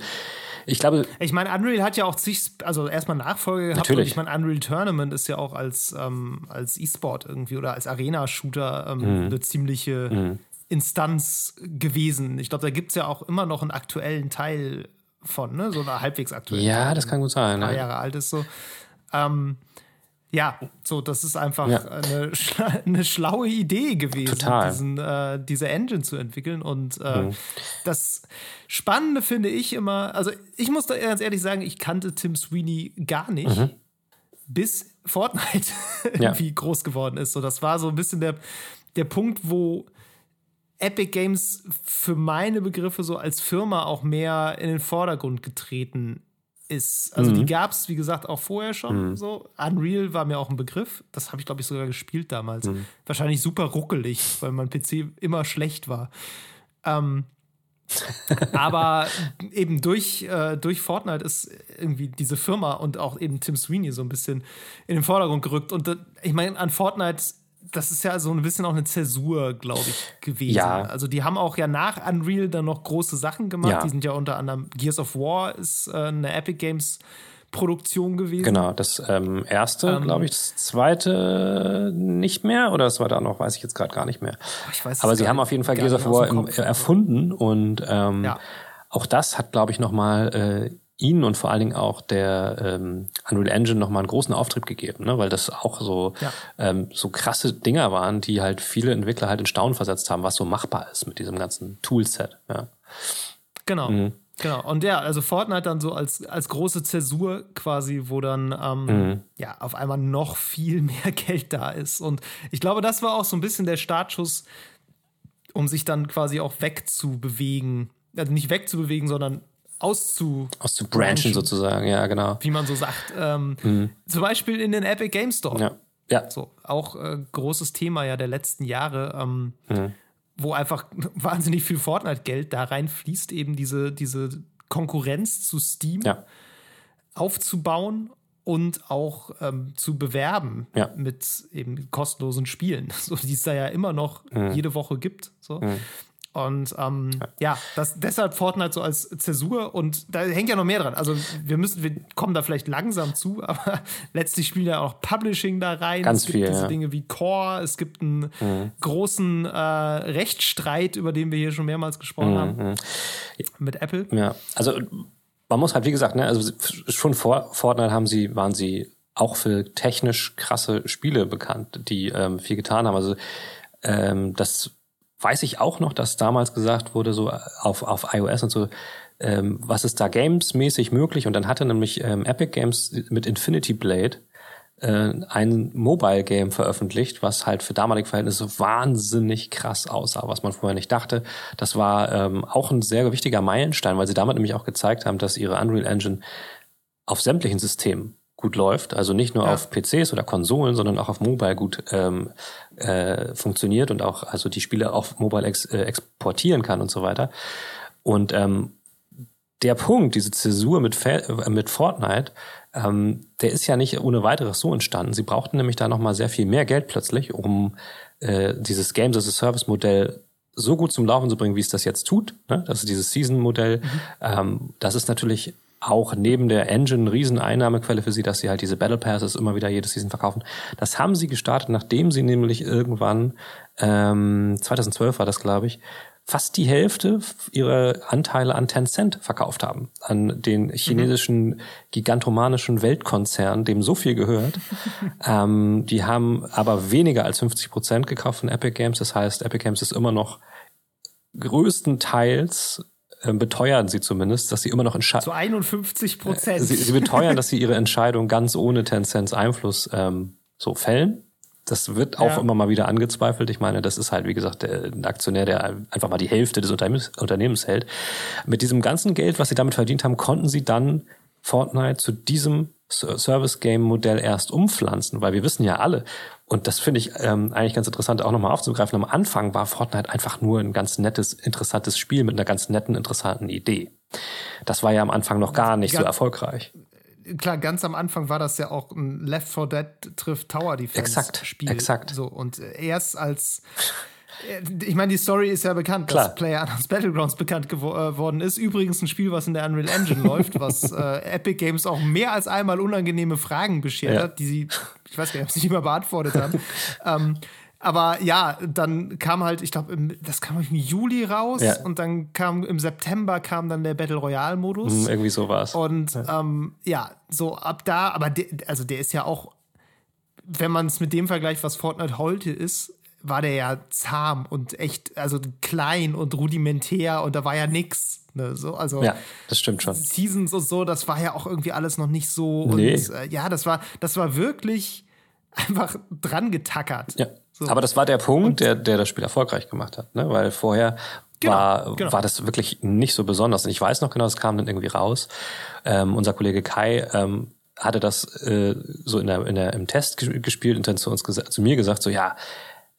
ich glaube. Ich meine, Unreal hat ja auch zig, also erstmal Nachfolge gehabt. Natürlich. Und ich meine, Unreal Tournament ist ja auch als, ähm, als E-Sport irgendwie oder als Arena-Shooter ähm, mhm. eine ziemliche mhm. Instanz gewesen. Ich glaube, da gibt's ja auch immer noch einen aktuellen Teil von, ne? So eine halbwegs aktuelle. Ja, das kann gut sein. Ein paar ne? Jahre alt ist so. Ähm, ja, so, das ist einfach ja. eine, eine schlaue Idee gewesen. Diesen, äh, diese Engine zu entwickeln. Und äh, mhm. das Spannende finde ich immer, also ich muss da ganz ehrlich sagen, ich kannte Tim Sweeney gar nicht, mhm. bis Fortnite irgendwie ja. groß geworden ist. So, das war so ein bisschen der, der Punkt, wo Epic Games für meine Begriffe so als Firma auch mehr in den Vordergrund getreten ist. Also mhm. die gab es, wie gesagt, auch vorher schon. Mhm. So Unreal war mir auch ein Begriff. Das habe ich, glaube ich, sogar gespielt damals. Mhm. Wahrscheinlich super ruckelig, weil mein PC immer schlecht war. Ähm, aber eben durch, äh, durch Fortnite ist irgendwie diese Firma und auch eben Tim Sweeney so ein bisschen in den Vordergrund gerückt. Und äh, ich meine, an Fortnite das ist ja so ein bisschen auch eine Zäsur, glaube ich, gewesen. Ja. Also die haben auch ja nach Unreal dann noch große Sachen gemacht. Ja. Die sind ja unter anderem Gears of War ist äh, eine Epic Games Produktion gewesen. Genau, das ähm, erste, ähm, glaube ich, das zweite nicht mehr oder das war da noch, weiß ich jetzt gerade gar nicht mehr. Ich weiß Aber sie haben auf jeden Fall Gears of War im, erfunden und ähm, ja. auch das hat, glaube ich, nochmal äh, ihnen und vor allen Dingen auch der ähm, Unreal Engine nochmal einen großen Auftrieb gegeben, ne? weil das auch so, ja. ähm, so krasse Dinger waren, die halt viele Entwickler halt in Staunen versetzt haben, was so machbar ist mit diesem ganzen Toolset. Ja. Genau. Mhm. Genau. Und ja, also Fortnite dann so als, als große Zäsur quasi, wo dann ähm, mhm. ja auf einmal noch viel mehr Geld da ist. Und ich glaube, das war auch so ein bisschen der Startschuss, um sich dann quasi auch wegzubewegen. Also nicht wegzubewegen, sondern auszu auszubranchen sozusagen, ja, genau. Wie man so sagt. Ähm, mhm. Zum Beispiel in den Epic Game Store. Ja. ja. So, auch äh, großes Thema ja der letzten Jahre, ähm, mhm. wo einfach wahnsinnig viel Fortnite-Geld da reinfließt, eben diese, diese Konkurrenz zu Steam ja. aufzubauen und auch ähm, zu bewerben ja. mit eben kostenlosen Spielen, so, die es da ja immer noch mhm. jede Woche gibt. So. Und ähm, ja, das, deshalb Fortnite so als Zäsur und da hängt ja noch mehr dran. Also wir müssen, wir kommen da vielleicht langsam zu, aber letztlich spielen ja auch Publishing da rein. Ganz es gibt viel, diese ja. Dinge wie Core, es gibt einen mhm. großen äh, Rechtsstreit, über den wir hier schon mehrmals gesprochen mhm. haben. Mit Apple. Ja, also man muss halt, wie gesagt, ne, also schon vor Fortnite haben sie, waren sie auch für technisch krasse Spiele bekannt, die ähm, viel getan haben. Also ähm, das weiß ich auch noch, dass damals gesagt wurde, so auf, auf iOS und so, ähm, was ist da gamesmäßig möglich? Und dann hatte nämlich ähm, Epic Games mit Infinity Blade äh, ein Mobile Game veröffentlicht, was halt für damalige Verhältnisse wahnsinnig krass aussah, was man vorher nicht dachte. Das war ähm, auch ein sehr wichtiger Meilenstein, weil sie damit nämlich auch gezeigt haben, dass ihre Unreal Engine auf sämtlichen Systemen gut läuft, also nicht nur ja. auf PCs oder Konsolen, sondern auch auf Mobile gut ähm, äh, funktioniert und auch also die Spiele auf Mobile ex, äh, exportieren kann und so weiter. Und ähm, der Punkt, diese Zäsur mit, äh, mit Fortnite, ähm, der ist ja nicht ohne weiteres so entstanden. Sie brauchten nämlich da nochmal sehr viel mehr Geld plötzlich, um äh, dieses Games as a Service Modell so gut zum Laufen zu bringen, wie es das jetzt tut. Ne? Das ist dieses Season-Modell. Mhm. Ähm, das ist natürlich auch neben der Engine eine Rieseneinnahmequelle für sie, dass sie halt diese Battle Passes immer wieder jedes Season verkaufen. Das haben sie gestartet, nachdem sie nämlich irgendwann, ähm, 2012 war das, glaube ich, fast die Hälfte ihrer Anteile an Tencent verkauft haben. An den chinesischen mhm. gigantomanischen Weltkonzern, dem so viel gehört. ähm, die haben aber weniger als 50 Prozent gekauft von Epic Games. Das heißt, Epic Games ist immer noch größtenteils äh, beteuern sie zumindest, dass sie immer noch entscheiden. Zu 51 Prozent. Sie, sie, beteuern, dass sie ihre Entscheidung ganz ohne Tencents Einfluss ähm, so fällen. Das wird auch ja. immer mal wieder angezweifelt. Ich meine, das ist halt, wie gesagt, der, ein Aktionär, der einfach mal die Hälfte des Unternehmens, Unternehmens hält. Mit diesem ganzen Geld, was sie damit verdient haben, konnten sie dann Fortnite zu diesem Service-Game-Modell erst umpflanzen, weil wir wissen ja alle, und das finde ich ähm, eigentlich ganz interessant auch nochmal aufzugreifen, am Anfang war Fortnite einfach nur ein ganz nettes, interessantes Spiel mit einer ganz netten, interessanten Idee. Das war ja am Anfang noch gar nicht ja, so erfolgreich. Klar, ganz am Anfang war das ja auch ein Left 4 Dead trifft Tower Defense exakt, Spiel. Exakt. So, und erst als ich meine, die Story ist ja bekannt, Klar. dass PlayerUnknown's Battlegrounds bekannt geworden äh, ist. Übrigens ein Spiel, was in der Unreal Engine läuft, was äh, Epic Games auch mehr als einmal unangenehme Fragen beschert ja. hat, die sie, ich weiß gar nicht, ob sie nicht mehr beantwortet haben. ähm, aber ja, dann kam halt, ich glaube, das kam im Juli raus ja. und dann kam im September kam dann der Battle Royale Modus. Mhm, irgendwie so war es. Und ja. Ähm, ja, so ab da, aber der, also der ist ja auch, wenn man es mit dem vergleicht, was Fortnite heute ist, war der ja zahm und echt, also klein und rudimentär und da war ja nix. Ne, so, also ja, das stimmt schon. Seasons und so, das war ja auch irgendwie alles noch nicht so. Nee. Und äh, ja, das war, das war wirklich einfach dran getackert. Ja. So. Aber das war der Punkt, der, der das Spiel erfolgreich gemacht hat, ne? Weil vorher genau, war, genau. war das wirklich nicht so besonders. Und ich weiß noch genau, es kam dann irgendwie raus. Ähm, unser Kollege Kai ähm, hatte das äh, so in der, in der, im Test gespielt und dann zu uns zu mir gesagt, so ja,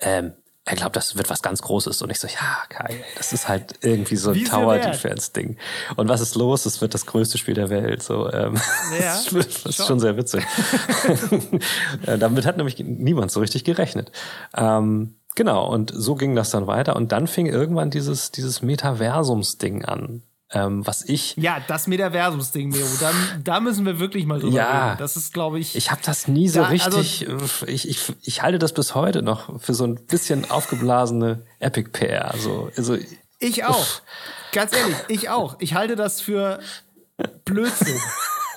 ähm, er glaubt, das wird was ganz Großes. Und ich so, ja, Kai, das ist halt irgendwie so ein Tower-Defense-Ding. Und was ist los? Es wird das größte Spiel der Welt. So, ähm, ja, das, ist, ist schon sehr witzig. Damit hat nämlich niemand so richtig gerechnet. Ähm, genau, und so ging das dann weiter. Und dann fing irgendwann dieses, dieses Metaversums-Ding an ähm, was ich. Ja, das Metaversums-Ding, Mero, da, da müssen wir wirklich mal drüber ja, reden. Das ist, glaube ich. Ich habe das nie so da, richtig. Also, ich, ich, ich halte das bis heute noch für so ein bisschen aufgeblasene Epic-PR. Also, also, ich auch. Uff. Ganz ehrlich, ich auch. Ich halte das für Blödsinn.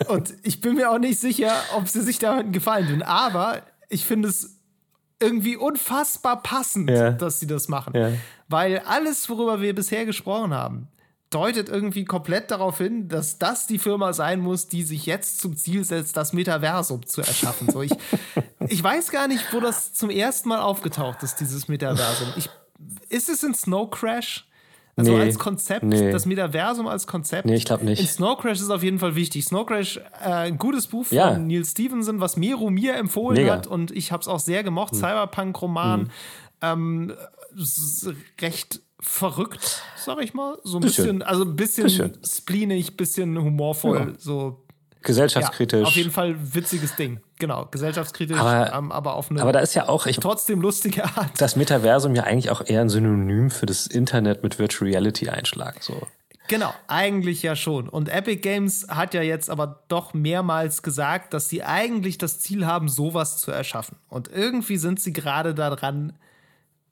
Und ich bin mir auch nicht sicher, ob sie sich damit gefallen tun. Aber ich finde es irgendwie unfassbar passend, ja. dass sie das machen. Ja. Weil alles, worüber wir bisher gesprochen haben, deutet irgendwie komplett darauf hin, dass das die Firma sein muss, die sich jetzt zum Ziel setzt, das Metaversum zu erschaffen. So, ich, ich weiß gar nicht, wo das zum ersten Mal aufgetaucht ist, dieses Metaversum. Ich, ist es in Snow Crash? Also nee, als Konzept, nee. das Metaversum als Konzept. Nee, ich glaube nicht. In Snow Crash ist auf jeden Fall wichtig. Snow Crash, äh, ein gutes Buch von ja. Neil Stevenson, was Miro mir empfohlen Mega. hat und ich habe es auch sehr gemocht. Hm. Cyberpunk-Roman. Hm. Ähm, recht verrückt, sag ich mal. So ein bisschen, bisschen also ein bisschen, bisschen. spleenig, bisschen humorvoll, ja. so. Gesellschaftskritisch. Ja, auf jeden Fall witziges Ding. Genau, gesellschaftskritisch, aber, ähm, aber auf eine aber da ist ja auch, ich, trotzdem lustige Art. Das Metaversum ja eigentlich auch eher ein Synonym für das Internet mit Virtual Reality Einschlag. So. Genau, eigentlich ja schon. Und Epic Games hat ja jetzt aber doch mehrmals gesagt, dass sie eigentlich das Ziel haben, sowas zu erschaffen. Und irgendwie sind sie gerade daran,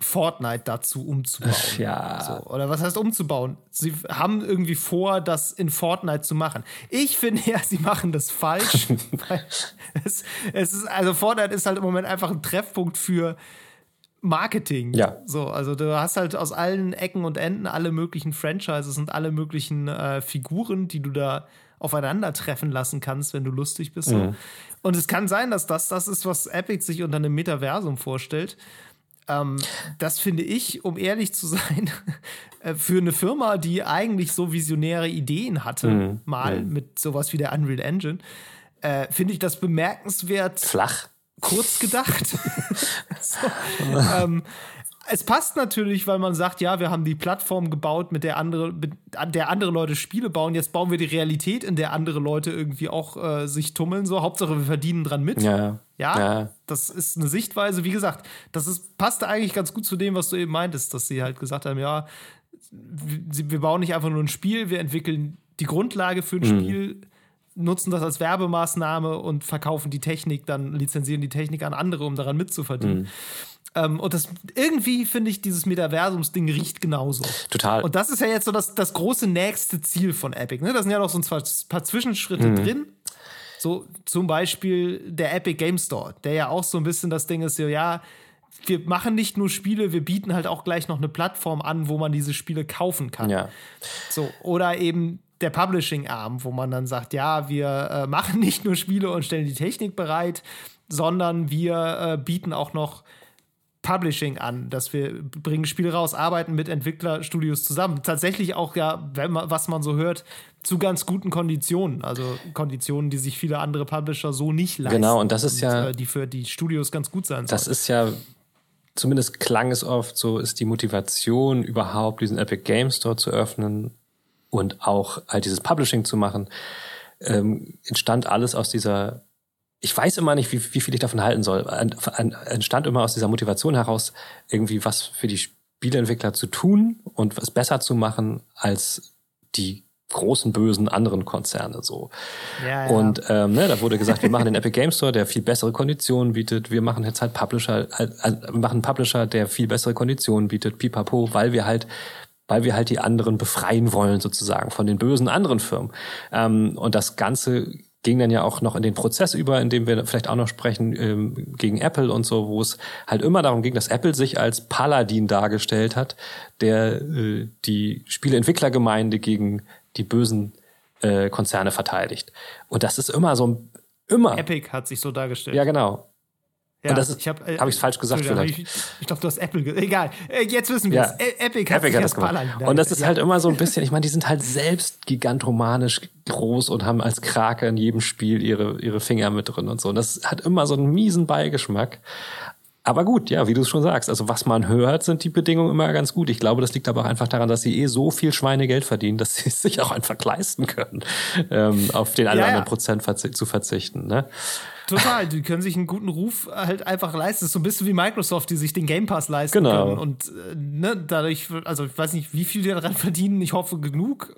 Fortnite dazu umzubauen. Ja. So, oder was heißt umzubauen? Sie haben irgendwie vor, das in Fortnite zu machen. Ich finde ja, sie machen das falsch. es, es ist, also Fortnite ist halt im Moment einfach ein Treffpunkt für Marketing. Ja. So, also du hast halt aus allen Ecken und Enden alle möglichen Franchises und alle möglichen äh, Figuren, die du da aufeinandertreffen lassen kannst, wenn du lustig bist. Mhm. Und es kann sein, dass das das ist, was Epic sich unter einem Metaversum vorstellt. Ähm, das finde ich, um ehrlich zu sein, äh, für eine Firma, die eigentlich so visionäre Ideen hatte, mhm. mal mhm. mit sowas wie der Unreal Engine, äh, finde ich das bemerkenswert. Flach. Kurz gedacht. so, ähm, es passt natürlich, weil man sagt, ja, wir haben die Plattform gebaut, mit der andere, mit der andere Leute Spiele bauen. Jetzt bauen wir die Realität, in der andere Leute irgendwie auch äh, sich tummeln. So, Hauptsache wir verdienen dran mit. Ja, ja, ja. Das ist eine Sichtweise. Wie gesagt, das ist, passte eigentlich ganz gut zu dem, was du eben meintest, dass sie halt gesagt haben, ja, wir bauen nicht einfach nur ein Spiel, wir entwickeln die Grundlage für ein mhm. Spiel nutzen das als Werbemaßnahme und verkaufen die Technik, dann lizenzieren die Technik an andere, um daran mitzuverdienen. Mhm. Ähm, und das irgendwie finde ich, dieses Metaversums-Ding riecht genauso. Total. Und das ist ja jetzt so das, das große nächste Ziel von Epic. Ne? Da sind ja noch so ein paar Zwischenschritte mhm. drin. So zum Beispiel der Epic Game Store, der ja auch so ein bisschen das Ding ist, so, ja, wir machen nicht nur Spiele, wir bieten halt auch gleich noch eine Plattform an, wo man diese Spiele kaufen kann. Ja. So, oder eben der Publishing-Arm, wo man dann sagt, ja, wir äh, machen nicht nur Spiele und stellen die Technik bereit, sondern wir äh, bieten auch noch Publishing an, dass wir bringen Spiele raus, arbeiten mit Entwicklerstudios zusammen. Tatsächlich auch ja, wenn man, was man so hört, zu ganz guten Konditionen. Also Konditionen, die sich viele andere Publisher so nicht leisten. Genau, und das ist und, ja. Äh, die für die Studios ganz gut sein sollen. Das ist ja, zumindest klang es oft so, ist die Motivation, überhaupt diesen Epic Games Store zu öffnen und auch halt dieses Publishing zu machen, ähm, entstand alles aus dieser ich weiß immer nicht, wie, wie viel ich davon halten soll. Entstand immer aus dieser Motivation heraus, irgendwie was für die Spieleentwickler zu tun und was besser zu machen als die großen bösen anderen Konzerne so. Ja, ja. Und ähm, ne, da wurde gesagt, wir machen den Epic Game Store, der viel bessere Konditionen bietet. Wir machen jetzt halt Publisher, halt, also machen einen Publisher, der viel bessere Konditionen bietet, pipapo, weil wir halt weil wir halt die anderen befreien wollen sozusagen von den bösen anderen Firmen. Ähm, und das Ganze ging dann ja auch noch in den Prozess über, in dem wir vielleicht auch noch sprechen ähm, gegen Apple und so, wo es halt immer darum ging, dass Apple sich als Paladin dargestellt hat, der äh, die Spieleentwicklergemeinde gegen die bösen äh, Konzerne verteidigt. Und das ist immer so ein immer. Epic hat sich so dargestellt. Ja, genau. Ja, und das ist, habe äh, hab ich es falsch gesagt vielleicht. Ich, ich glaube, du hast Apple. Egal, äh, jetzt wissen wir ja. es. Epic hat, Epic hat das gemacht. Und das ist ja. halt immer so ein bisschen, ich meine, die sind halt selbst gigantomanisch groß und haben als Krake in jedem Spiel ihre, ihre Finger mit drin und so. Und das hat immer so einen miesen Beigeschmack. Aber gut, ja, wie du es schon sagst, also was man hört, sind die Bedingungen immer ganz gut. Ich glaube, das liegt aber auch einfach daran, dass sie eh so viel Schweinegeld verdienen, dass sie es sich auch einfach leisten können, ähm, auf den einen ja, anderen ja. Prozent zu verzichten. Ne? Total, die können sich einen guten Ruf halt einfach leisten. Das ist so ein bisschen wie Microsoft, die sich den Game Pass leisten genau. können. Und äh, ne, dadurch, also ich weiß nicht, wie viel die daran verdienen. Ich hoffe genug.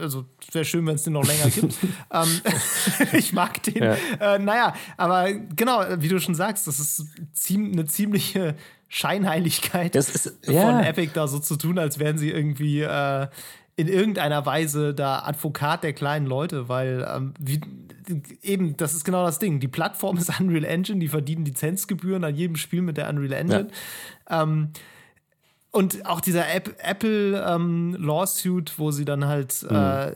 Also wäre schön, wenn es den noch länger gibt. ähm, ich mag den. Ja. Äh, naja, aber genau, wie du schon sagst, das ist ziem eine ziemliche Scheinheiligkeit ist, ja. von Epic da so zu tun, als wären sie irgendwie äh, in irgendeiner Weise da Advokat der kleinen Leute, weil ähm, wie, eben, das ist genau das Ding. Die Plattform ist Unreal Engine, die verdienen Lizenzgebühren an jedem Spiel mit der Unreal Engine. Ja. Ähm, und auch dieser App, Apple ähm, Lawsuit, wo sie dann halt mhm. äh,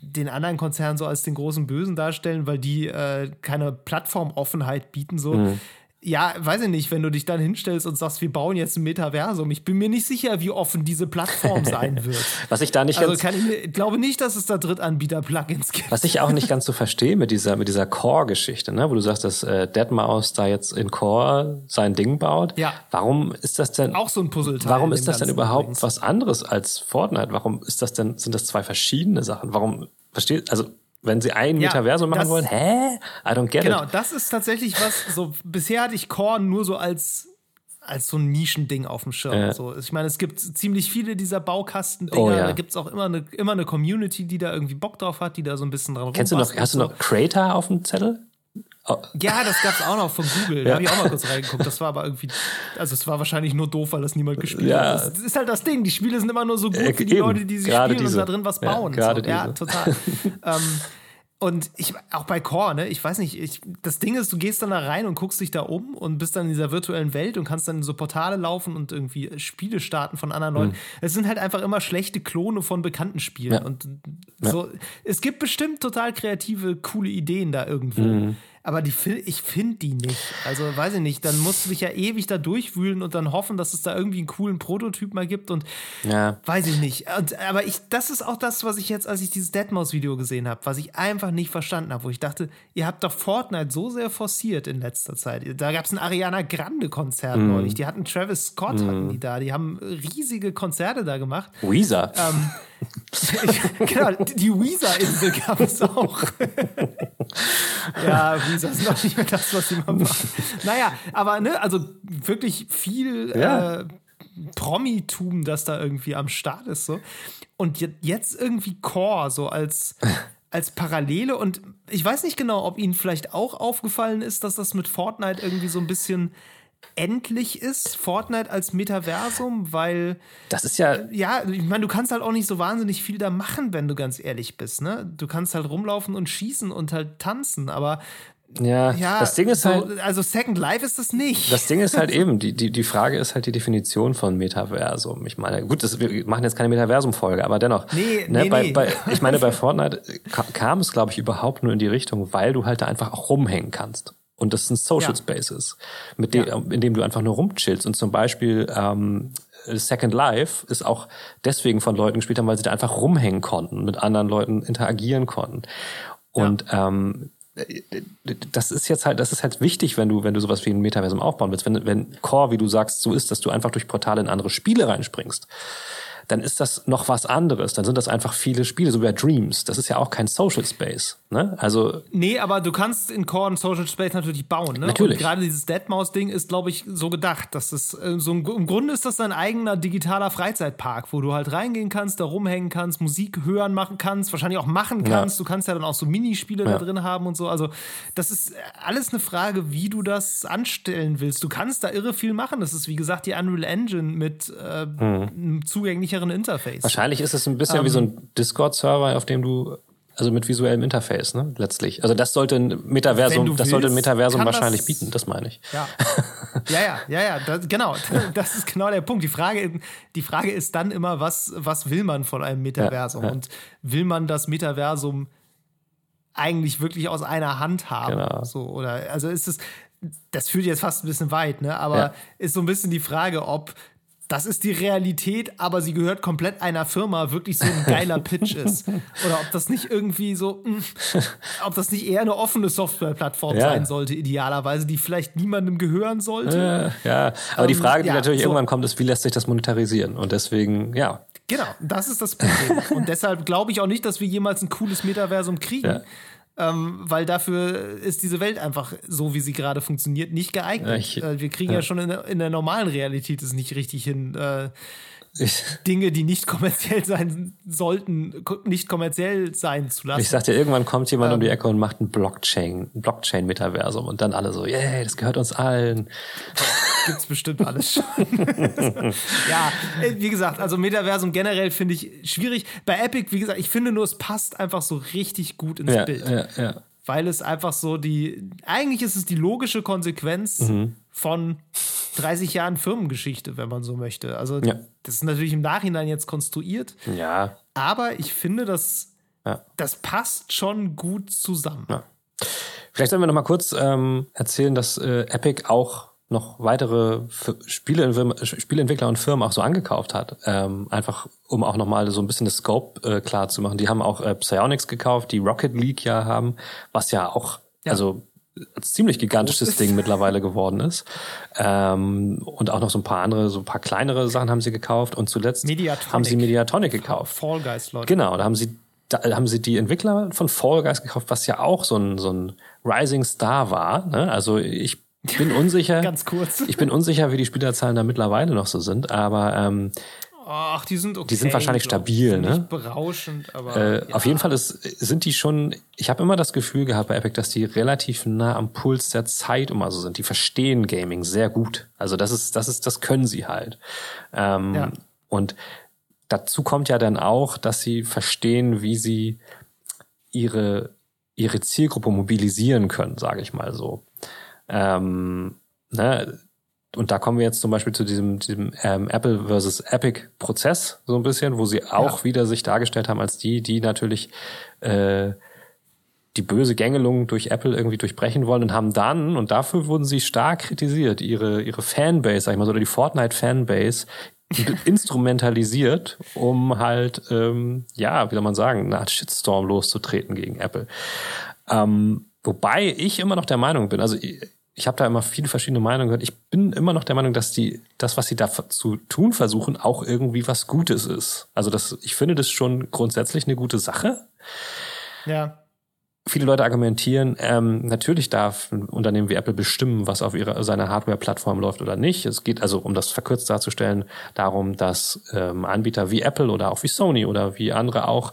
den anderen Konzern so als den großen Bösen darstellen, weil die äh, keine Plattformoffenheit bieten, so. Mhm ja, weiß ich nicht, wenn du dich dann hinstellst und sagst, wir bauen jetzt ein Metaversum. Ich bin mir nicht sicher, wie offen diese Plattform sein wird. was ich da nicht also kann ich, glaube nicht, dass es da Drittanbieter-Plugins gibt. Was ich auch nicht ganz so verstehe mit dieser, mit dieser Core-Geschichte, ne? wo du sagst, dass äh, Deadmau5 da jetzt in Core sein Ding baut. Ja. Warum ist das denn? Auch so ein Puzzleteil. Warum ist das denn überhaupt übrigens. was anderes als Fortnite? Warum ist das denn, sind das zwei verschiedene Sachen? Warum, versteht, also wenn sie ein ja, Metaversum machen wollen, hä? I don't get genau, it. Genau, das ist tatsächlich was, so, bisher hatte ich Korn nur so als, als so ein Nischending auf dem Schirm. Ja. So, ich meine, es gibt ziemlich viele dieser Baukasten-Dinger. Oh, ja. Da gibt es auch immer eine, immer eine Community, die da irgendwie Bock drauf hat, die da so ein bisschen dran Kennst du noch, hast du noch Creator auf dem Zettel? Ja, das gab es auch noch von Google. Da ja. habe ich auch mal kurz reingeguckt. Das war aber irgendwie, also es war wahrscheinlich nur doof, weil das niemand gespielt ja. hat. Das ist halt das Ding. Die Spiele sind immer nur so gut äh, wie die eben. Leute, die sie spielen diese. und da drin was bauen. Ja, so. ja total. ähm, und ich, auch bei Core, ne, ich weiß nicht, ich, das Ding ist, du gehst dann da rein und guckst dich da um und bist dann in dieser virtuellen Welt und kannst dann in so Portale laufen und irgendwie Spiele starten von anderen Leuten. Mhm. Es sind halt einfach immer schlechte Klone von bekannten Spielen. Ja. Und so, ja. es gibt bestimmt total kreative, coole Ideen da irgendwo. Mhm aber die, ich finde die nicht. Also weiß ich nicht, dann musst du dich ja ewig da durchwühlen und dann hoffen, dass es da irgendwie einen coolen Prototyp mal gibt und ja. weiß ich nicht. Und, aber ich, das ist auch das, was ich jetzt, als ich dieses Deadmaus-Video gesehen habe, was ich einfach nicht verstanden habe, wo ich dachte, ihr habt doch Fortnite so sehr forciert in letzter Zeit. Da gab es ein Ariana Grande-Konzert mm. neulich. Die hatten Travis Scott, mm. hatten die da. Die haben riesige Konzerte da gemacht. Weezer. Ähm, genau, die Weezer-Insel gab es auch. ja, Weezer ist noch nicht mehr das, was sie mal machen. Naja, aber ne, also wirklich viel ja. äh, Promitum, das da irgendwie am Start ist. So. Und jetzt irgendwie Core, so als, als Parallele. Und ich weiß nicht genau, ob Ihnen vielleicht auch aufgefallen ist, dass das mit Fortnite irgendwie so ein bisschen endlich ist, Fortnite als Metaversum, weil. Das ist ja. Äh, ja, ich meine, du kannst halt auch nicht so wahnsinnig viel da machen, wenn du ganz ehrlich bist, ne? Du kannst halt rumlaufen und schießen und halt tanzen, aber. Ja, ja das Ding ist so, halt. Also Second Life ist das nicht. Das Ding ist halt eben, die, die, die Frage ist halt die Definition von Metaversum. Ich meine, gut, das, wir machen jetzt keine Metaversum-Folge, aber dennoch. Nee, ne, nee, bei, nee. Bei, ich meine, bei Fortnite kam es, glaube ich, überhaupt nur in die Richtung, weil du halt da einfach auch rumhängen kannst. Und das sind Social ja. Spaces, mit dem, ja. in dem du einfach nur rumchillst. Und zum Beispiel ähm, Second Life ist auch deswegen von Leuten gespielt haben, weil sie da einfach rumhängen konnten, mit anderen Leuten interagieren konnten. Und ja. ähm, das ist jetzt halt, das ist halt wichtig, wenn du, wenn du sowas wie ein Metaversum aufbauen willst. Wenn, wenn Core, wie du sagst, so ist, dass du einfach durch Portale in andere Spiele reinspringst dann ist das noch was anderes. Dann sind das einfach viele Spiele, so wie bei Dreams. Das ist ja auch kein Social Space. Ne? Also nee, aber du kannst in Core ein Social Space natürlich bauen. Ne? Natürlich. Und gerade dieses Deadmaus-Ding ist, glaube ich, so gedacht, dass das äh, so ein, im Grunde ist das dein eigener digitaler Freizeitpark, wo du halt reingehen kannst, da rumhängen kannst, Musik hören machen kannst, wahrscheinlich auch machen kannst. Ja. Du kannst ja dann auch so Minispiele ja. da drin haben und so. Also das ist alles eine Frage, wie du das anstellen willst. Du kannst da irre viel machen. Das ist wie gesagt die Unreal Engine mit äh, mhm. einem zugänglichen sicheren Interface. Wahrscheinlich ist es ein bisschen ähm, wie so ein Discord-Server, auf dem du also mit visuellem Interface, ne, letztlich. Also das sollte ein Metaversum, das willst, sollte ein Metaversum wahrscheinlich das, bieten, das meine ich. Ja, ja, ja, ja, ja das, genau. Das ist genau der Punkt. Die Frage, die Frage ist dann immer, was, was will man von einem Metaversum? Ja, ja. Und will man das Metaversum eigentlich wirklich aus einer Hand haben. Genau. So, oder also ist es, das führt jetzt fast ein bisschen weit, ne? Aber ja. ist so ein bisschen die Frage, ob das ist die Realität, aber sie gehört komplett einer Firma, wirklich so ein geiler Pitch ist. Oder ob das nicht irgendwie so, mh, hm, ob das nicht eher eine offene Softwareplattform ja. sein sollte, idealerweise, die vielleicht niemandem gehören sollte. Ja, ja. aber um, die ähm, Frage, die ja, natürlich so. irgendwann kommt, ist, wie lässt sich das monetarisieren? Und deswegen, ja. Genau, das ist das Problem. Und deshalb glaube ich auch nicht, dass wir jemals ein cooles Metaversum kriegen. Ähm, weil dafür ist diese Welt einfach so, wie sie gerade funktioniert, nicht geeignet. Ich, äh, wir kriegen ja, ja schon in der, in der, normalen Realität es nicht richtig hin. Äh, ich, Dinge, die nicht kommerziell sein sollten, nicht kommerziell sein zu lassen. Ich sagte, irgendwann kommt jemand ähm, um die Ecke und macht ein Blockchain, Blockchain-Metaversum und dann alle so, yay, das gehört uns allen. Gibt's bestimmt alles schon. ja, äh, wie gesagt, also Metaversum generell finde ich schwierig. Bei Epic, wie gesagt, ich finde nur, es passt einfach so richtig gut ins ja, Bild. Ja, ja. Weil es einfach so die, eigentlich ist es die logische Konsequenz mhm. von 30 Jahren Firmengeschichte, wenn man so möchte. Also, ja. das ist natürlich im Nachhinein jetzt konstruiert. Ja. Aber ich finde, das, ja. das passt schon gut zusammen. Ja. Vielleicht sollen wir noch mal kurz ähm, erzählen, dass äh, Epic auch noch weitere Spiele, Spieleentwickler und Firmen auch so angekauft hat. Ähm, einfach, um auch nochmal so ein bisschen das Scope äh, klar zu machen. Die haben auch äh, Psionics gekauft, die Rocket League ja haben, was ja auch, ja. also ziemlich gigantisches Ding mittlerweile geworden ist. Ähm, und auch noch so ein paar andere, so ein paar kleinere Sachen haben sie gekauft. Und zuletzt Mediatonic. haben sie Mediatonic gekauft. Fall Guys, Leute. Genau, da haben sie da haben sie die Entwickler von Fall Guys gekauft, was ja auch so ein, so ein Rising Star war. Ne? Also ich bin unsicher. Ganz kurz. Ich bin unsicher, wie die Spielerzahlen da mittlerweile noch so sind, aber ähm, Ach, die sind okay. Die sind wahrscheinlich stabil, ne? Nicht berauschend, aber. Äh, ja. Auf jeden Fall ist, sind die schon, ich habe immer das Gefühl gehabt bei Epic, dass die relativ nah am Puls der Zeit immer so sind. Die verstehen Gaming sehr gut. Also das ist, das ist, das können sie halt. Ähm, ja. Und dazu kommt ja dann auch, dass sie verstehen, wie sie ihre, ihre Zielgruppe mobilisieren können, sage ich mal so. Ähm, ne, und da kommen wir jetzt zum Beispiel zu diesem, diesem ähm, Apple versus Epic Prozess so ein bisschen, wo sie auch ja. wieder sich dargestellt haben als die, die natürlich äh, die böse Gängelung durch Apple irgendwie durchbrechen wollen und haben dann, und dafür wurden sie stark kritisiert, ihre, ihre Fanbase, sag ich mal so, oder die Fortnite-Fanbase instrumentalisiert, um halt, ähm, ja, wie soll man sagen, eine Art Shitstorm loszutreten gegen Apple. Ähm, wobei ich immer noch der Meinung bin, also ich habe da immer viele verschiedene Meinungen gehört. Ich bin immer noch der Meinung, dass die das, was sie da zu tun versuchen, auch irgendwie was Gutes ist. Also das, ich finde das schon grundsätzlich eine gute Sache. Ja. Viele Leute argumentieren, ähm, natürlich darf ein Unternehmen wie Apple bestimmen, was auf ihrer seiner Hardware-Plattform läuft oder nicht. Es geht also, um das verkürzt darzustellen, darum, dass ähm, Anbieter wie Apple oder auch wie Sony oder wie andere auch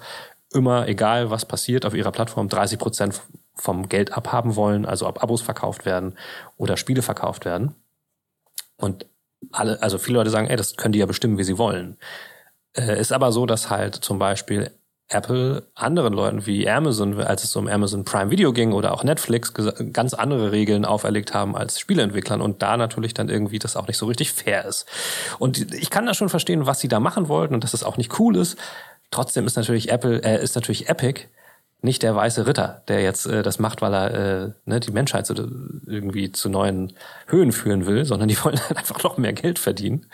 immer, egal was passiert, auf ihrer Plattform 30 Prozent vom Geld abhaben wollen, also ob Abos verkauft werden oder Spiele verkauft werden. Und alle, also viele Leute sagen, ey, das können die ja bestimmen, wie sie wollen. Äh, ist aber so, dass halt zum Beispiel Apple anderen Leuten wie Amazon, als es um Amazon Prime Video ging oder auch Netflix, ganz andere Regeln auferlegt haben als Spieleentwicklern und da natürlich dann irgendwie das auch nicht so richtig fair ist. Und ich kann da schon verstehen, was sie da machen wollten und dass es das auch nicht cool ist. Trotzdem ist natürlich Apple, äh, ist natürlich Epic nicht der weiße Ritter, der jetzt äh, das macht, weil er äh, ne, die Menschheit so irgendwie zu neuen Höhen führen will, sondern die wollen halt einfach noch mehr Geld verdienen.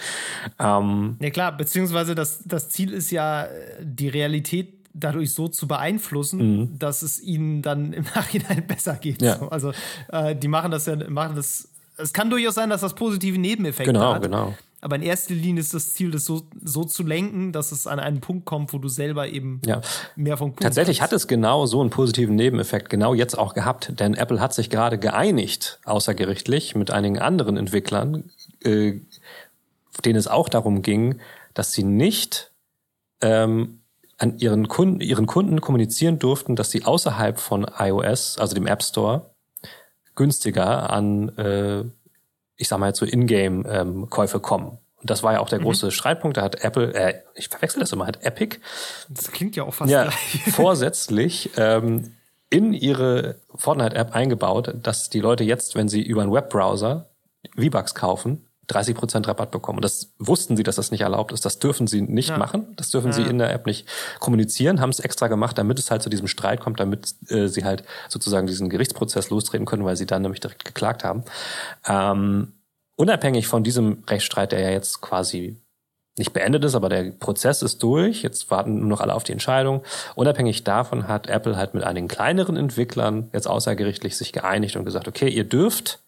Ähm, ja klar, beziehungsweise das, das Ziel ist ja, die Realität dadurch so zu beeinflussen, mhm. dass es ihnen dann im Nachhinein besser geht. Ja. So, also äh, die machen das ja, machen das. Es kann durchaus sein, dass das positive Nebeneffekte genau, hat. Genau, genau. Aber in erster Linie ist das Ziel, das so, so zu lenken, dass es an einen Punkt kommt, wo du selber eben ja. mehr vom Kuchen Tatsächlich kriegst. hat es genau so einen positiven Nebeneffekt genau jetzt auch gehabt, denn Apple hat sich gerade geeinigt, außergerichtlich, mit einigen anderen Entwicklern, äh, denen es auch darum ging, dass sie nicht ähm, an ihren Kunden, ihren Kunden kommunizieren durften, dass sie außerhalb von iOS, also dem App Store, günstiger an äh, ich sag mal so Ingame-Käufe ähm, kommen. Und das war ja auch der mhm. große mhm. Streitpunkt. Da hat Apple, äh, ich verwechsel das immer, hat Epic. Das klingt ja auch fast ja, vorsätzlich ähm, in ihre Fortnite-App eingebaut, dass die Leute jetzt, wenn sie über einen Webbrowser V-Bucks kaufen, 30% Rabatt bekommen. Und das wussten sie, dass das nicht erlaubt ist. Das dürfen sie nicht ja. machen. Das dürfen ja. sie in der App nicht kommunizieren, haben es extra gemacht, damit es halt zu diesem Streit kommt, damit äh, sie halt sozusagen diesen Gerichtsprozess lostreten können, weil sie dann nämlich direkt geklagt haben. Ähm, unabhängig von diesem Rechtsstreit, der ja jetzt quasi nicht beendet ist, aber der Prozess ist durch. Jetzt warten nur noch alle auf die Entscheidung. Unabhängig davon hat Apple halt mit einigen kleineren Entwicklern jetzt außergerichtlich sich geeinigt und gesagt, okay, ihr dürft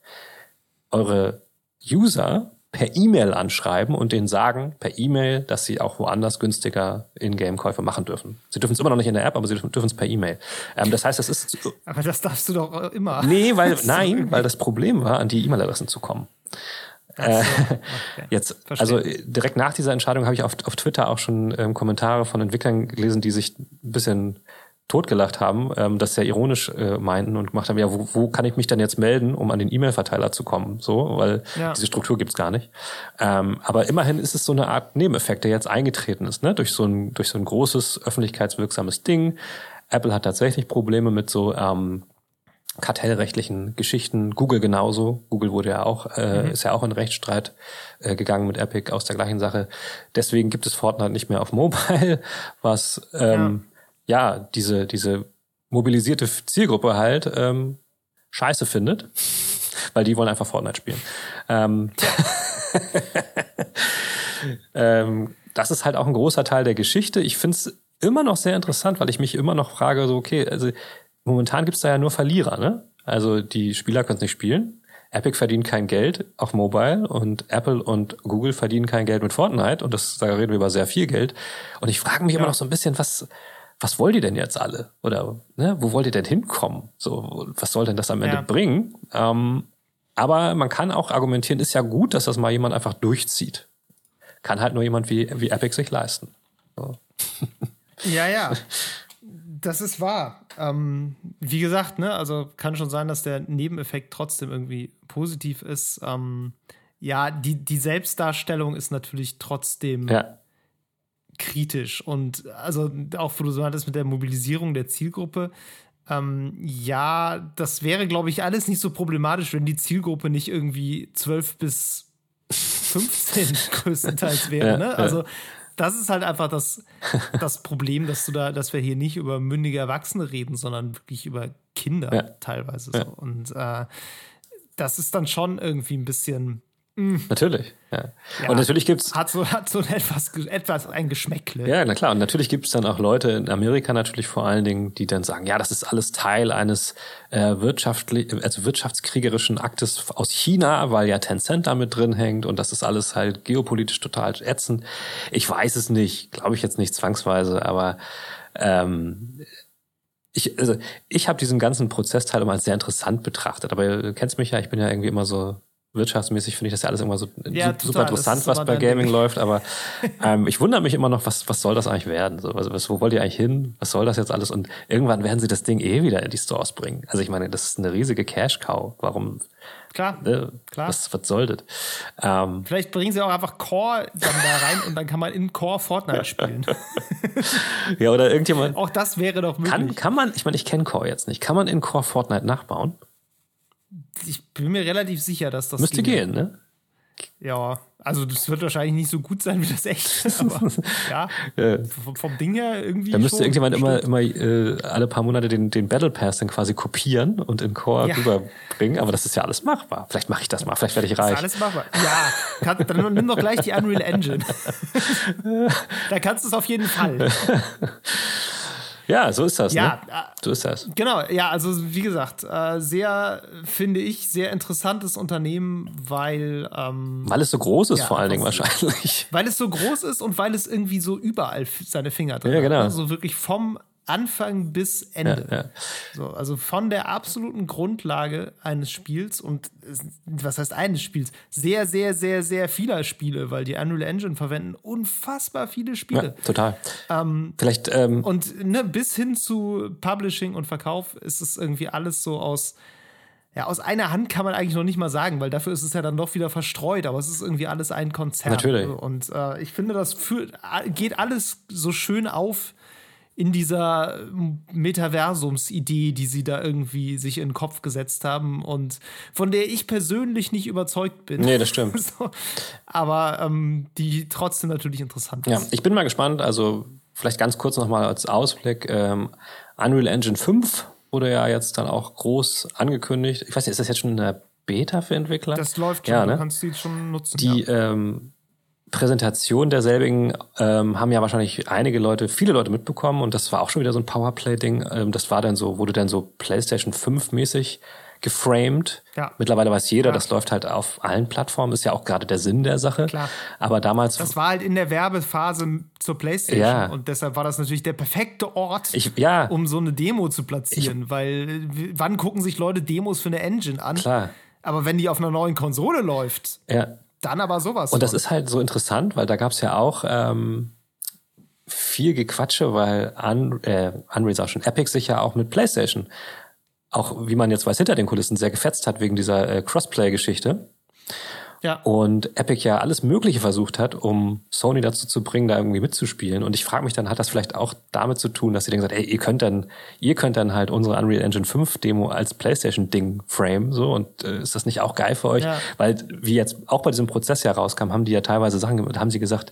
eure User per E-Mail anschreiben und denen sagen per E-Mail, dass sie auch woanders günstiger In-Game-Käufe machen dürfen. Sie dürfen es immer noch nicht in der App, aber sie dürfen es per E-Mail. Ähm, das heißt, das ist. Aber das darfst du doch immer. Nee, weil, nein, weil das Problem war, an die E-Mail-Adressen zu kommen. Äh, okay. Jetzt, also direkt nach dieser Entscheidung habe ich auf, auf Twitter auch schon ähm, Kommentare von Entwicklern gelesen, die sich ein bisschen totgelacht haben, ähm, das sehr ironisch äh, meinten und gemacht haben, ja, wo, wo kann ich mich denn jetzt melden, um an den E-Mail-Verteiler zu kommen? So, weil ja. diese Struktur gibt's gar nicht. Ähm, aber immerhin ist es so eine Art Nebeneffekt, der jetzt eingetreten ist, ne? Durch so ein, durch so ein großes öffentlichkeitswirksames Ding. Apple hat tatsächlich Probleme mit so ähm, kartellrechtlichen Geschichten. Google genauso. Google wurde ja auch, äh, mhm. ist ja auch in Rechtsstreit äh, gegangen mit Epic aus der gleichen Sache. Deswegen gibt es Fortnite nicht mehr auf Mobile, was ähm, ja, ja diese, diese mobilisierte Zielgruppe halt ähm, scheiße findet, weil die wollen einfach Fortnite spielen. Ähm, ähm, das ist halt auch ein großer Teil der Geschichte. Ich finde es immer noch sehr interessant, weil ich mich immer noch frage, so, okay, also momentan gibt's da ja nur Verlierer, ne? Also die Spieler können es nicht spielen. Epic verdient kein Geld auf Mobile und Apple und Google verdienen kein Geld mit Fortnite und das, da reden wir über sehr viel Geld. Und ich frage mich ja. immer noch so ein bisschen, was, was wollt ihr denn jetzt alle? Oder ne, wo wollt ihr denn hinkommen? So, was soll denn das am Ende ja. bringen? Ähm, aber man kann auch argumentieren, ist ja gut, dass das mal jemand einfach durchzieht. Kann halt nur jemand wie, wie Epic sich leisten. So. Ja, ja. Das ist wahr. Ähm, wie gesagt, ne, also kann schon sein, dass der Nebeneffekt trotzdem irgendwie positiv ist. Ähm, ja, die, die Selbstdarstellung ist natürlich trotzdem ja. Kritisch. Und also auch, wo du so hattest mit der Mobilisierung der Zielgruppe, ähm, ja, das wäre, glaube ich, alles nicht so problematisch, wenn die Zielgruppe nicht irgendwie 12 bis 15 größtenteils wäre. Ne? Also das ist halt einfach das, das Problem, dass du da, dass wir hier nicht über mündige Erwachsene reden, sondern wirklich über Kinder ja. teilweise so. Ja. Und äh, das ist dann schon irgendwie ein bisschen. Natürlich, ja. ja. Und natürlich gibt's hat so hat so etwas etwas ein Geschmäckle. Ja, na klar. Und natürlich gibt's dann auch Leute in Amerika natürlich vor allen Dingen, die dann sagen, ja, das ist alles Teil eines äh, wirtschaftlich also wirtschaftskriegerischen Aktes aus China, weil ja Tencent damit drin hängt und das ist alles halt geopolitisch total ätzend. Ich weiß es nicht, glaube ich jetzt nicht zwangsweise, aber ähm, ich, also ich habe diesen ganzen Prozessteil immer als sehr interessant betrachtet. Aber du kennst mich ja, ich bin ja irgendwie immer so wirtschaftsmäßig finde ich das ja alles immer so ja, super interessant, was bei Gaming Ding. läuft, aber ähm, ich wundere mich immer noch, was, was soll das eigentlich werden? So, also, was, wo wollt ihr eigentlich hin? Was soll das jetzt alles? Und irgendwann werden sie das Ding eh wieder in die Stores bringen. Also ich meine, das ist eine riesige Cash-Cow. Warum? Klar, ne, klar. Was, was soll das? Ähm, Vielleicht bringen sie auch einfach Core dann da rein und dann kann man in Core Fortnite spielen. ja, oder irgendjemand. Auch das wäre doch möglich. Kann, kann man, ich meine, ich kenne Core jetzt nicht. Kann man in Core Fortnite nachbauen? Ich bin mir relativ sicher, dass das. Müsste gehen, ne? Ja, also das wird wahrscheinlich nicht so gut sein wie das echte, aber ja, ja. Vom, vom, Ding her irgendwie. Da müsste irgendjemand immer, immer äh, alle paar Monate den, den Battle Pass dann quasi kopieren und in Core ja. rüberbringen, aber das ist ja alles machbar. Vielleicht mache ich das mal, vielleicht werde ich reich. Das ist alles machbar. Ja, kann, dann nimm doch gleich die Unreal Engine. da kannst du es auf jeden Fall. Ja, so ist das. Ja, ne? So ist das. Genau, ja, also wie gesagt, äh, sehr, finde ich, sehr interessantes Unternehmen, weil. Ähm, weil es so groß ist, ja, vor allen Dingen wahrscheinlich. Weil es so groß ist und weil es irgendwie so überall seine Finger drin ja, genau. hat. Also wirklich vom Anfang bis Ende. Ja, ja. So, also von der absoluten Grundlage eines Spiels und was heißt eines Spiels? Sehr, sehr, sehr, sehr vieler Spiele, weil die Unreal Engine verwenden unfassbar viele Spiele. Ja, total. Ähm, Vielleicht. Ähm, und ne, bis hin zu Publishing und Verkauf ist es irgendwie alles so aus. Ja, aus einer Hand kann man eigentlich noch nicht mal sagen, weil dafür ist es ja dann doch wieder verstreut, aber es ist irgendwie alles ein Konzert. Natürlich. Und äh, ich finde, das führt, geht alles so schön auf in dieser Metaversums-Idee, die sie da irgendwie sich in den Kopf gesetzt haben und von der ich persönlich nicht überzeugt bin. Nee, das stimmt. so, aber ähm, die trotzdem natürlich interessant ist. Ja, ich bin mal gespannt. Also vielleicht ganz kurz nochmal als Ausblick. Ähm, Unreal Engine 5 wurde ja jetzt dann auch groß angekündigt. Ich weiß nicht, ist das jetzt schon eine Beta für Entwickler? Das läuft schon, ja, ne? du kannst die schon nutzen. Die ja. ähm, Präsentation derselbigen ähm, haben ja wahrscheinlich einige Leute, viele Leute mitbekommen und das war auch schon wieder so ein Powerplay-Ding. Ähm, das war dann so, wurde dann so PlayStation 5 mäßig geframed. Ja. Mittlerweile weiß jeder, Ja. das läuft halt auf allen Plattformen, ist ja auch gerade der Sinn der Sache. Klar. Aber damals, Das war halt in der Werbephase zur PlayStation Ja. und deshalb war das natürlich der perfekte Ort, ich, ja, um so eine Demo zu platzieren, weil äh, wann gucken sich Leute Demos für eine Engine an? klar, Aber wenn die auf einer neuen Konsole läuft, ja. Dann aber sowas. Und das von. ist halt so interessant, weil da gab es ja auch ähm, viel Gequatsche, weil Un äh, Unreal auch schon Epic sich ja auch mit PlayStation auch, wie man jetzt weiß, hinter den Kulissen sehr gefetzt hat wegen dieser äh, Crossplay-Geschichte. Ja. Und Epic ja alles Mögliche versucht hat, um Sony dazu zu bringen, da irgendwie mitzuspielen. Und ich frage mich dann, hat das vielleicht auch damit zu tun, dass sie dann gesagt, ey, ihr könnt dann, ihr könnt dann halt unsere Unreal Engine 5 Demo als PlayStation-Ding frame, so, und äh, ist das nicht auch geil für euch? Ja. Weil, wie jetzt auch bei diesem Prozess ja rauskam, haben die ja teilweise Sachen gemacht, haben sie gesagt,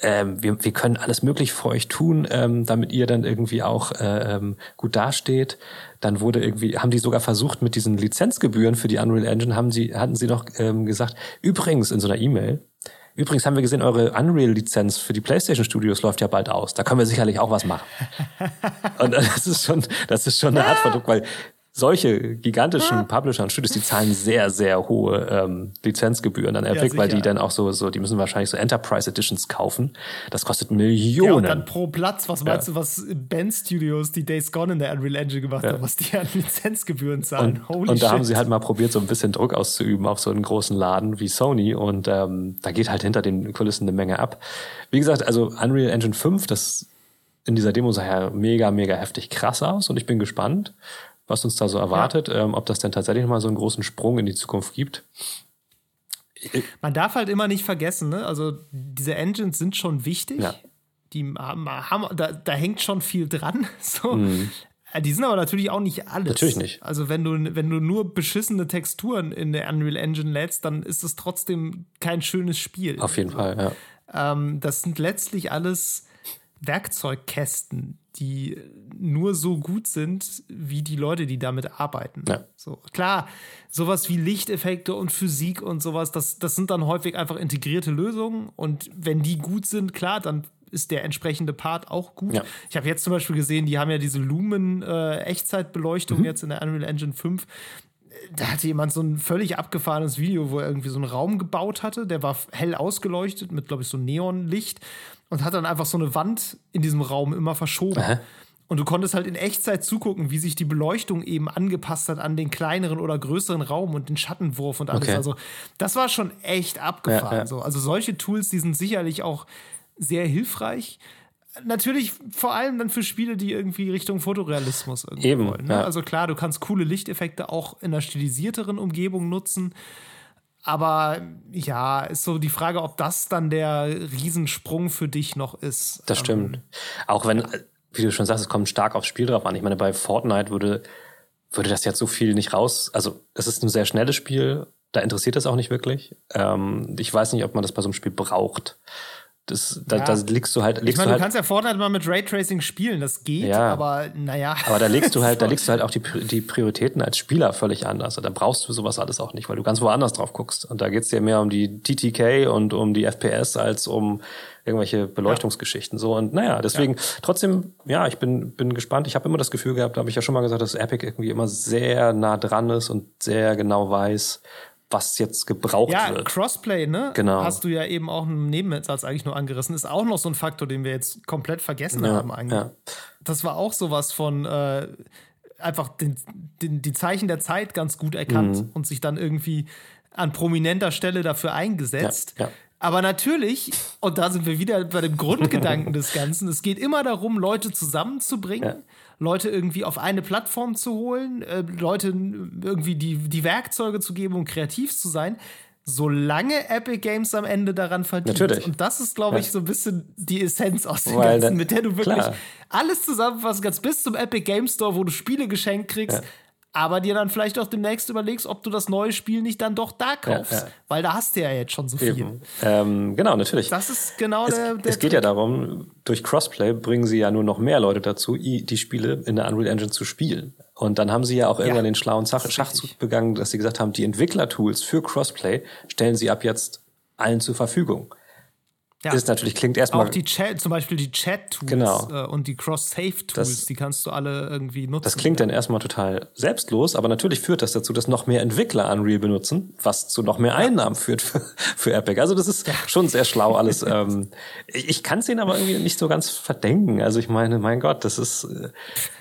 ähm, wir, wir können alles Mögliche für euch tun, ähm, damit ihr dann irgendwie auch äh, ähm, gut dasteht. Dann wurde irgendwie, haben die sogar versucht, mit diesen Lizenzgebühren für die Unreal Engine, haben sie, hatten sie noch ähm, gesagt, übrigens in so einer E-Mail, übrigens haben wir gesehen, eure Unreal-Lizenz für die PlayStation Studios läuft ja bald aus. Da können wir sicherlich auch was machen. Und das ist schon, das ist schon eine Art von Druck, weil solche gigantischen Publisher und Studios, die zahlen sehr, sehr hohe ähm, Lizenzgebühren an Epic, weil sicher. die dann auch so, so, die müssen wahrscheinlich so Enterprise Editions kaufen. Das kostet Ja, Millionen. und dann pro Platz, was meinst du, was Ben Studios, die Days Gone in der Unreal Engine gemacht haben, was die an Lizenzgebühren zahlen? und, Holy und da shit. haben sie halt mal probiert, so ein bisschen Druck auszuüben auf so einen großen Laden wie Sony. Und ähm, da geht halt hinter den Kulissen eine Menge ab. Wie gesagt, also Unreal Engine 5, das in dieser Demo sah ja mega, mega heftig krass aus. Und ich bin gespannt, was uns da so erwartet, ähm, ob das denn tatsächlich mal so einen großen Sprung in die Zukunft gibt. Man darf halt immer nicht vergessen, ne? also diese Engines sind schon wichtig. Ja. Die haben, da, da hängt schon viel dran. So. Äh, Die sind aber natürlich auch nicht alles. Mhm. Natürlich nicht. Also wenn du, wenn du nur beschissene Texturen in der Unreal Engine lädst, dann ist es trotzdem kein schönes Spiel. Auf jeden Fall, ja. Ähm, das sind letztlich alles Werkzeugkästen, die nur so gut sind, wie die Leute, die damit arbeiten. Ja. So, klar, sowas wie Lichteffekte und Physik und sowas, das, das sind dann häufig einfach integrierte Lösungen. Und wenn die gut sind, klar, dann ist der entsprechende Part auch gut. Ja. Ich habe jetzt zum Beispiel gesehen, die haben ja diese Lumen-Echtzeitbeleuchtung jetzt in der Unreal Engine 5 da hatte jemand so ein völlig abgefahrenes Video, wo er irgendwie so einen Raum gebaut hatte, der war hell ausgeleuchtet mit, glaube ich, so Neonlicht und hat dann einfach so eine Wand in diesem Raum immer verschoben. Aha. Und du konntest halt in Echtzeit zugucken, wie sich die Beleuchtung eben angepasst hat an den kleineren oder größeren Raum und den Schattenwurf und alles. Okay. Also, das war schon echt abgefahren. Ja, ja. So. Also, solche Tools, die sind sicherlich auch sehr hilfreich. Natürlich vor allem dann für Spiele, die irgendwie Richtung Fotorealismus irgendwie Eben, wollen. Ne? ja. Also klar, du kannst coole Lichteffekte auch in einer stilisierteren Umgebung nutzen. Aber ja, ist so die Frage, ob das dann der Riesensprung für dich noch ist. Das Ähm, stimmt. Auch wenn, wie du schon sagst, es kommt stark aufs Spiel drauf an. Ich meine, bei Fortnite würde, würde das jetzt so viel nicht raus. Also, es ist ein sehr schnelles Spiel. Da interessiert es auch nicht wirklich. Ähm, ich weiß nicht, ob man das bei so einem Spiel braucht. Das, da, Ja. da legst du halt, Ich legst meine, du halt, kannst ja Fortnite mal mit Raytracing spielen, das geht, Ja. aber naja. aber da legst du halt, da legst du halt auch die, die Prioritäten als Spieler völlig anders. Da brauchst du sowas alles auch nicht, weil du ganz woanders drauf guckst. Und da geht's dir mehr um die TTK und um die FPS als um irgendwelche Beleuchtungsgeschichten. So und naja, deswegen trotzdem, ja, ich bin, bin gespannt. Ich habe immer das Gefühl gehabt, da habe ich ja schon mal gesagt, dass Epic irgendwie immer sehr nah dran ist und sehr genau weiß, was jetzt gebraucht Ja, wird. Crossplay, ne? Genau. Hast du ja eben auch einen Nebensatz eigentlich nur angerissen. Ist auch noch so ein Faktor, den wir jetzt komplett vergessen Ja, haben eigentlich. ja. Das war auch sowas von äh, einfach den, den, die Zeichen der Zeit ganz gut erkannt Mhm. und sich dann irgendwie an prominenter Stelle dafür eingesetzt. Ja, ja. Aber natürlich, und da sind wir wieder bei dem Grundgedanken des Ganzen, es geht immer darum, Leute zusammenzubringen, Ja. Leute irgendwie auf eine Plattform zu holen, äh, Leute irgendwie die, die Werkzeuge zu geben, um kreativ zu sein. solange Epic Games am Ende daran verdient. Natürlich. Und das ist, glaube ich, Ja. so ein bisschen die Essenz aus dem Weil Ganzen, mit der du wirklich klar. alles zusammenfassen kannst, bis zum Epic Games Store, wo du Spiele geschenkt kriegst. Aber dir dann vielleicht auch demnächst überlegst, ob du das neue Spiel nicht dann doch da kaufst. ja. Weil da hast du ja jetzt schon so viel. Ähm, genau, natürlich. Das ist genau es, der, der es geht ja darum, durch Crossplay bringen sie ja nur noch mehr Leute dazu, die Spiele in der Unreal Engine zu spielen. Und dann haben sie ja auch irgendwann den schlauen Schach Schachzug begangen, dass sie gesagt haben, die Entwicklertools für Crossplay stellen sie ab jetzt allen zur Verfügung. Ja. Ist natürlich, klingt erstmal. Auch die Chat, zum Beispiel die Chat-Tools Genau. äh, und die Cross-Save-Tools, Das- die kannst du alle irgendwie nutzen. Das klingt dann erstmal total selbstlos, aber natürlich führt das dazu, dass noch mehr Entwickler Unreal benutzen, was zu noch mehr Einnahmen führt für, für Epic. Also das ist schon sehr schlau alles. ähm, ich ich kann es ihnen aber irgendwie nicht so ganz verdenken. Also ich meine, mein Gott, das ist äh,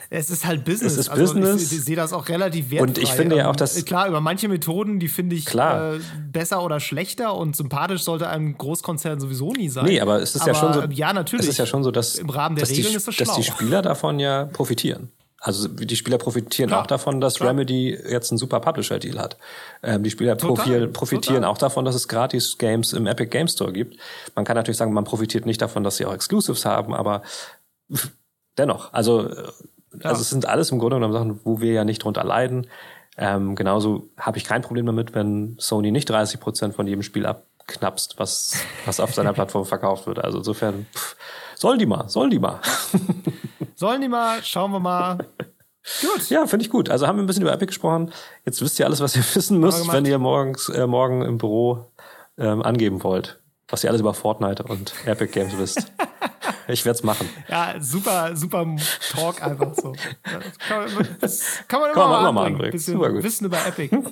Es ist halt Business. Es ist also Business. Ich, ich sehe das auch relativ wertfrei. Und ich finde ja auch, Ähm, dass- Klar, über manche Methoden, die finde ich Klar. Äh, besser oder schlechter und sympathisch sollte einem Großkonzern sowieso nie sein. Nee, aber es ist ja schon so. Ja, natürlich. Es ist ja schon so, dass, Im Rahmen der dass, Regeln die, ist das dass die schlau. Spieler davon ja profitieren. Also die Spieler profitieren Klar, auch davon, dass klar. Remedy jetzt einen super Publisher-Deal hat. Ähm, die Spieler Total, profitieren, profitieren total. auch davon, dass es gratis Games im Epic Game Store gibt. Man kann natürlich sagen, man profitiert nicht davon, dass sie auch Exclusives haben, aber dennoch. Also, äh, also es sind alles im Grunde genommen Sachen, wo wir ja nicht drunter leiden. Ähm, genauso habe ich kein Problem damit, wenn Sony nicht 30 Prozent von jedem Spiel abknapst, was, was auf seiner Plattform verkauft wird. Also insofern, pff, sollen die mal, sollen die mal. Sollen die mal, schauen wir mal. Gut. Ja, finde ich gut. Also haben wir ein bisschen über Epic gesprochen. Jetzt wisst ihr alles, was ihr wissen müsst, wenn ihr morgens, äh, morgen im Büro ähm, angeben wollt. Was ihr alles über Fortnite und Epic Games wisst. Ich werde es machen. Ja, super, super Talk einfach so. Das kann, man- das kann man immer Kann man mal mal anbringen. Bisschen Super gut. Wissen über Epic. gut,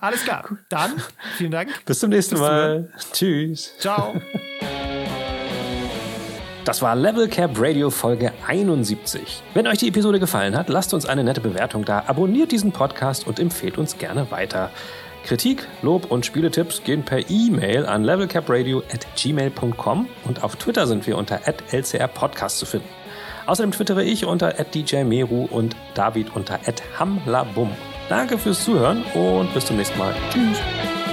alles klar. Dann, vielen Dank. Bis zum nächsten Bis zum Mal. Tschüss. Ciao. Das war Level Cap Radio Folge 71. Wenn euch die Episode gefallen hat, lasst uns eine nette Bewertung da, abonniert diesen Podcast und empfehlt uns gerne weiter. Kritik, Lob und Spieletipps gehen per E-Mail an levelcapradio at gmail.com und auf Twitter sind wir unter lcrpodcast zu finden. Außerdem twittere ich unter @djmeru und David unter @hamlabum. Danke fürs Zuhören und bis zum nächsten Mal. Tschüss.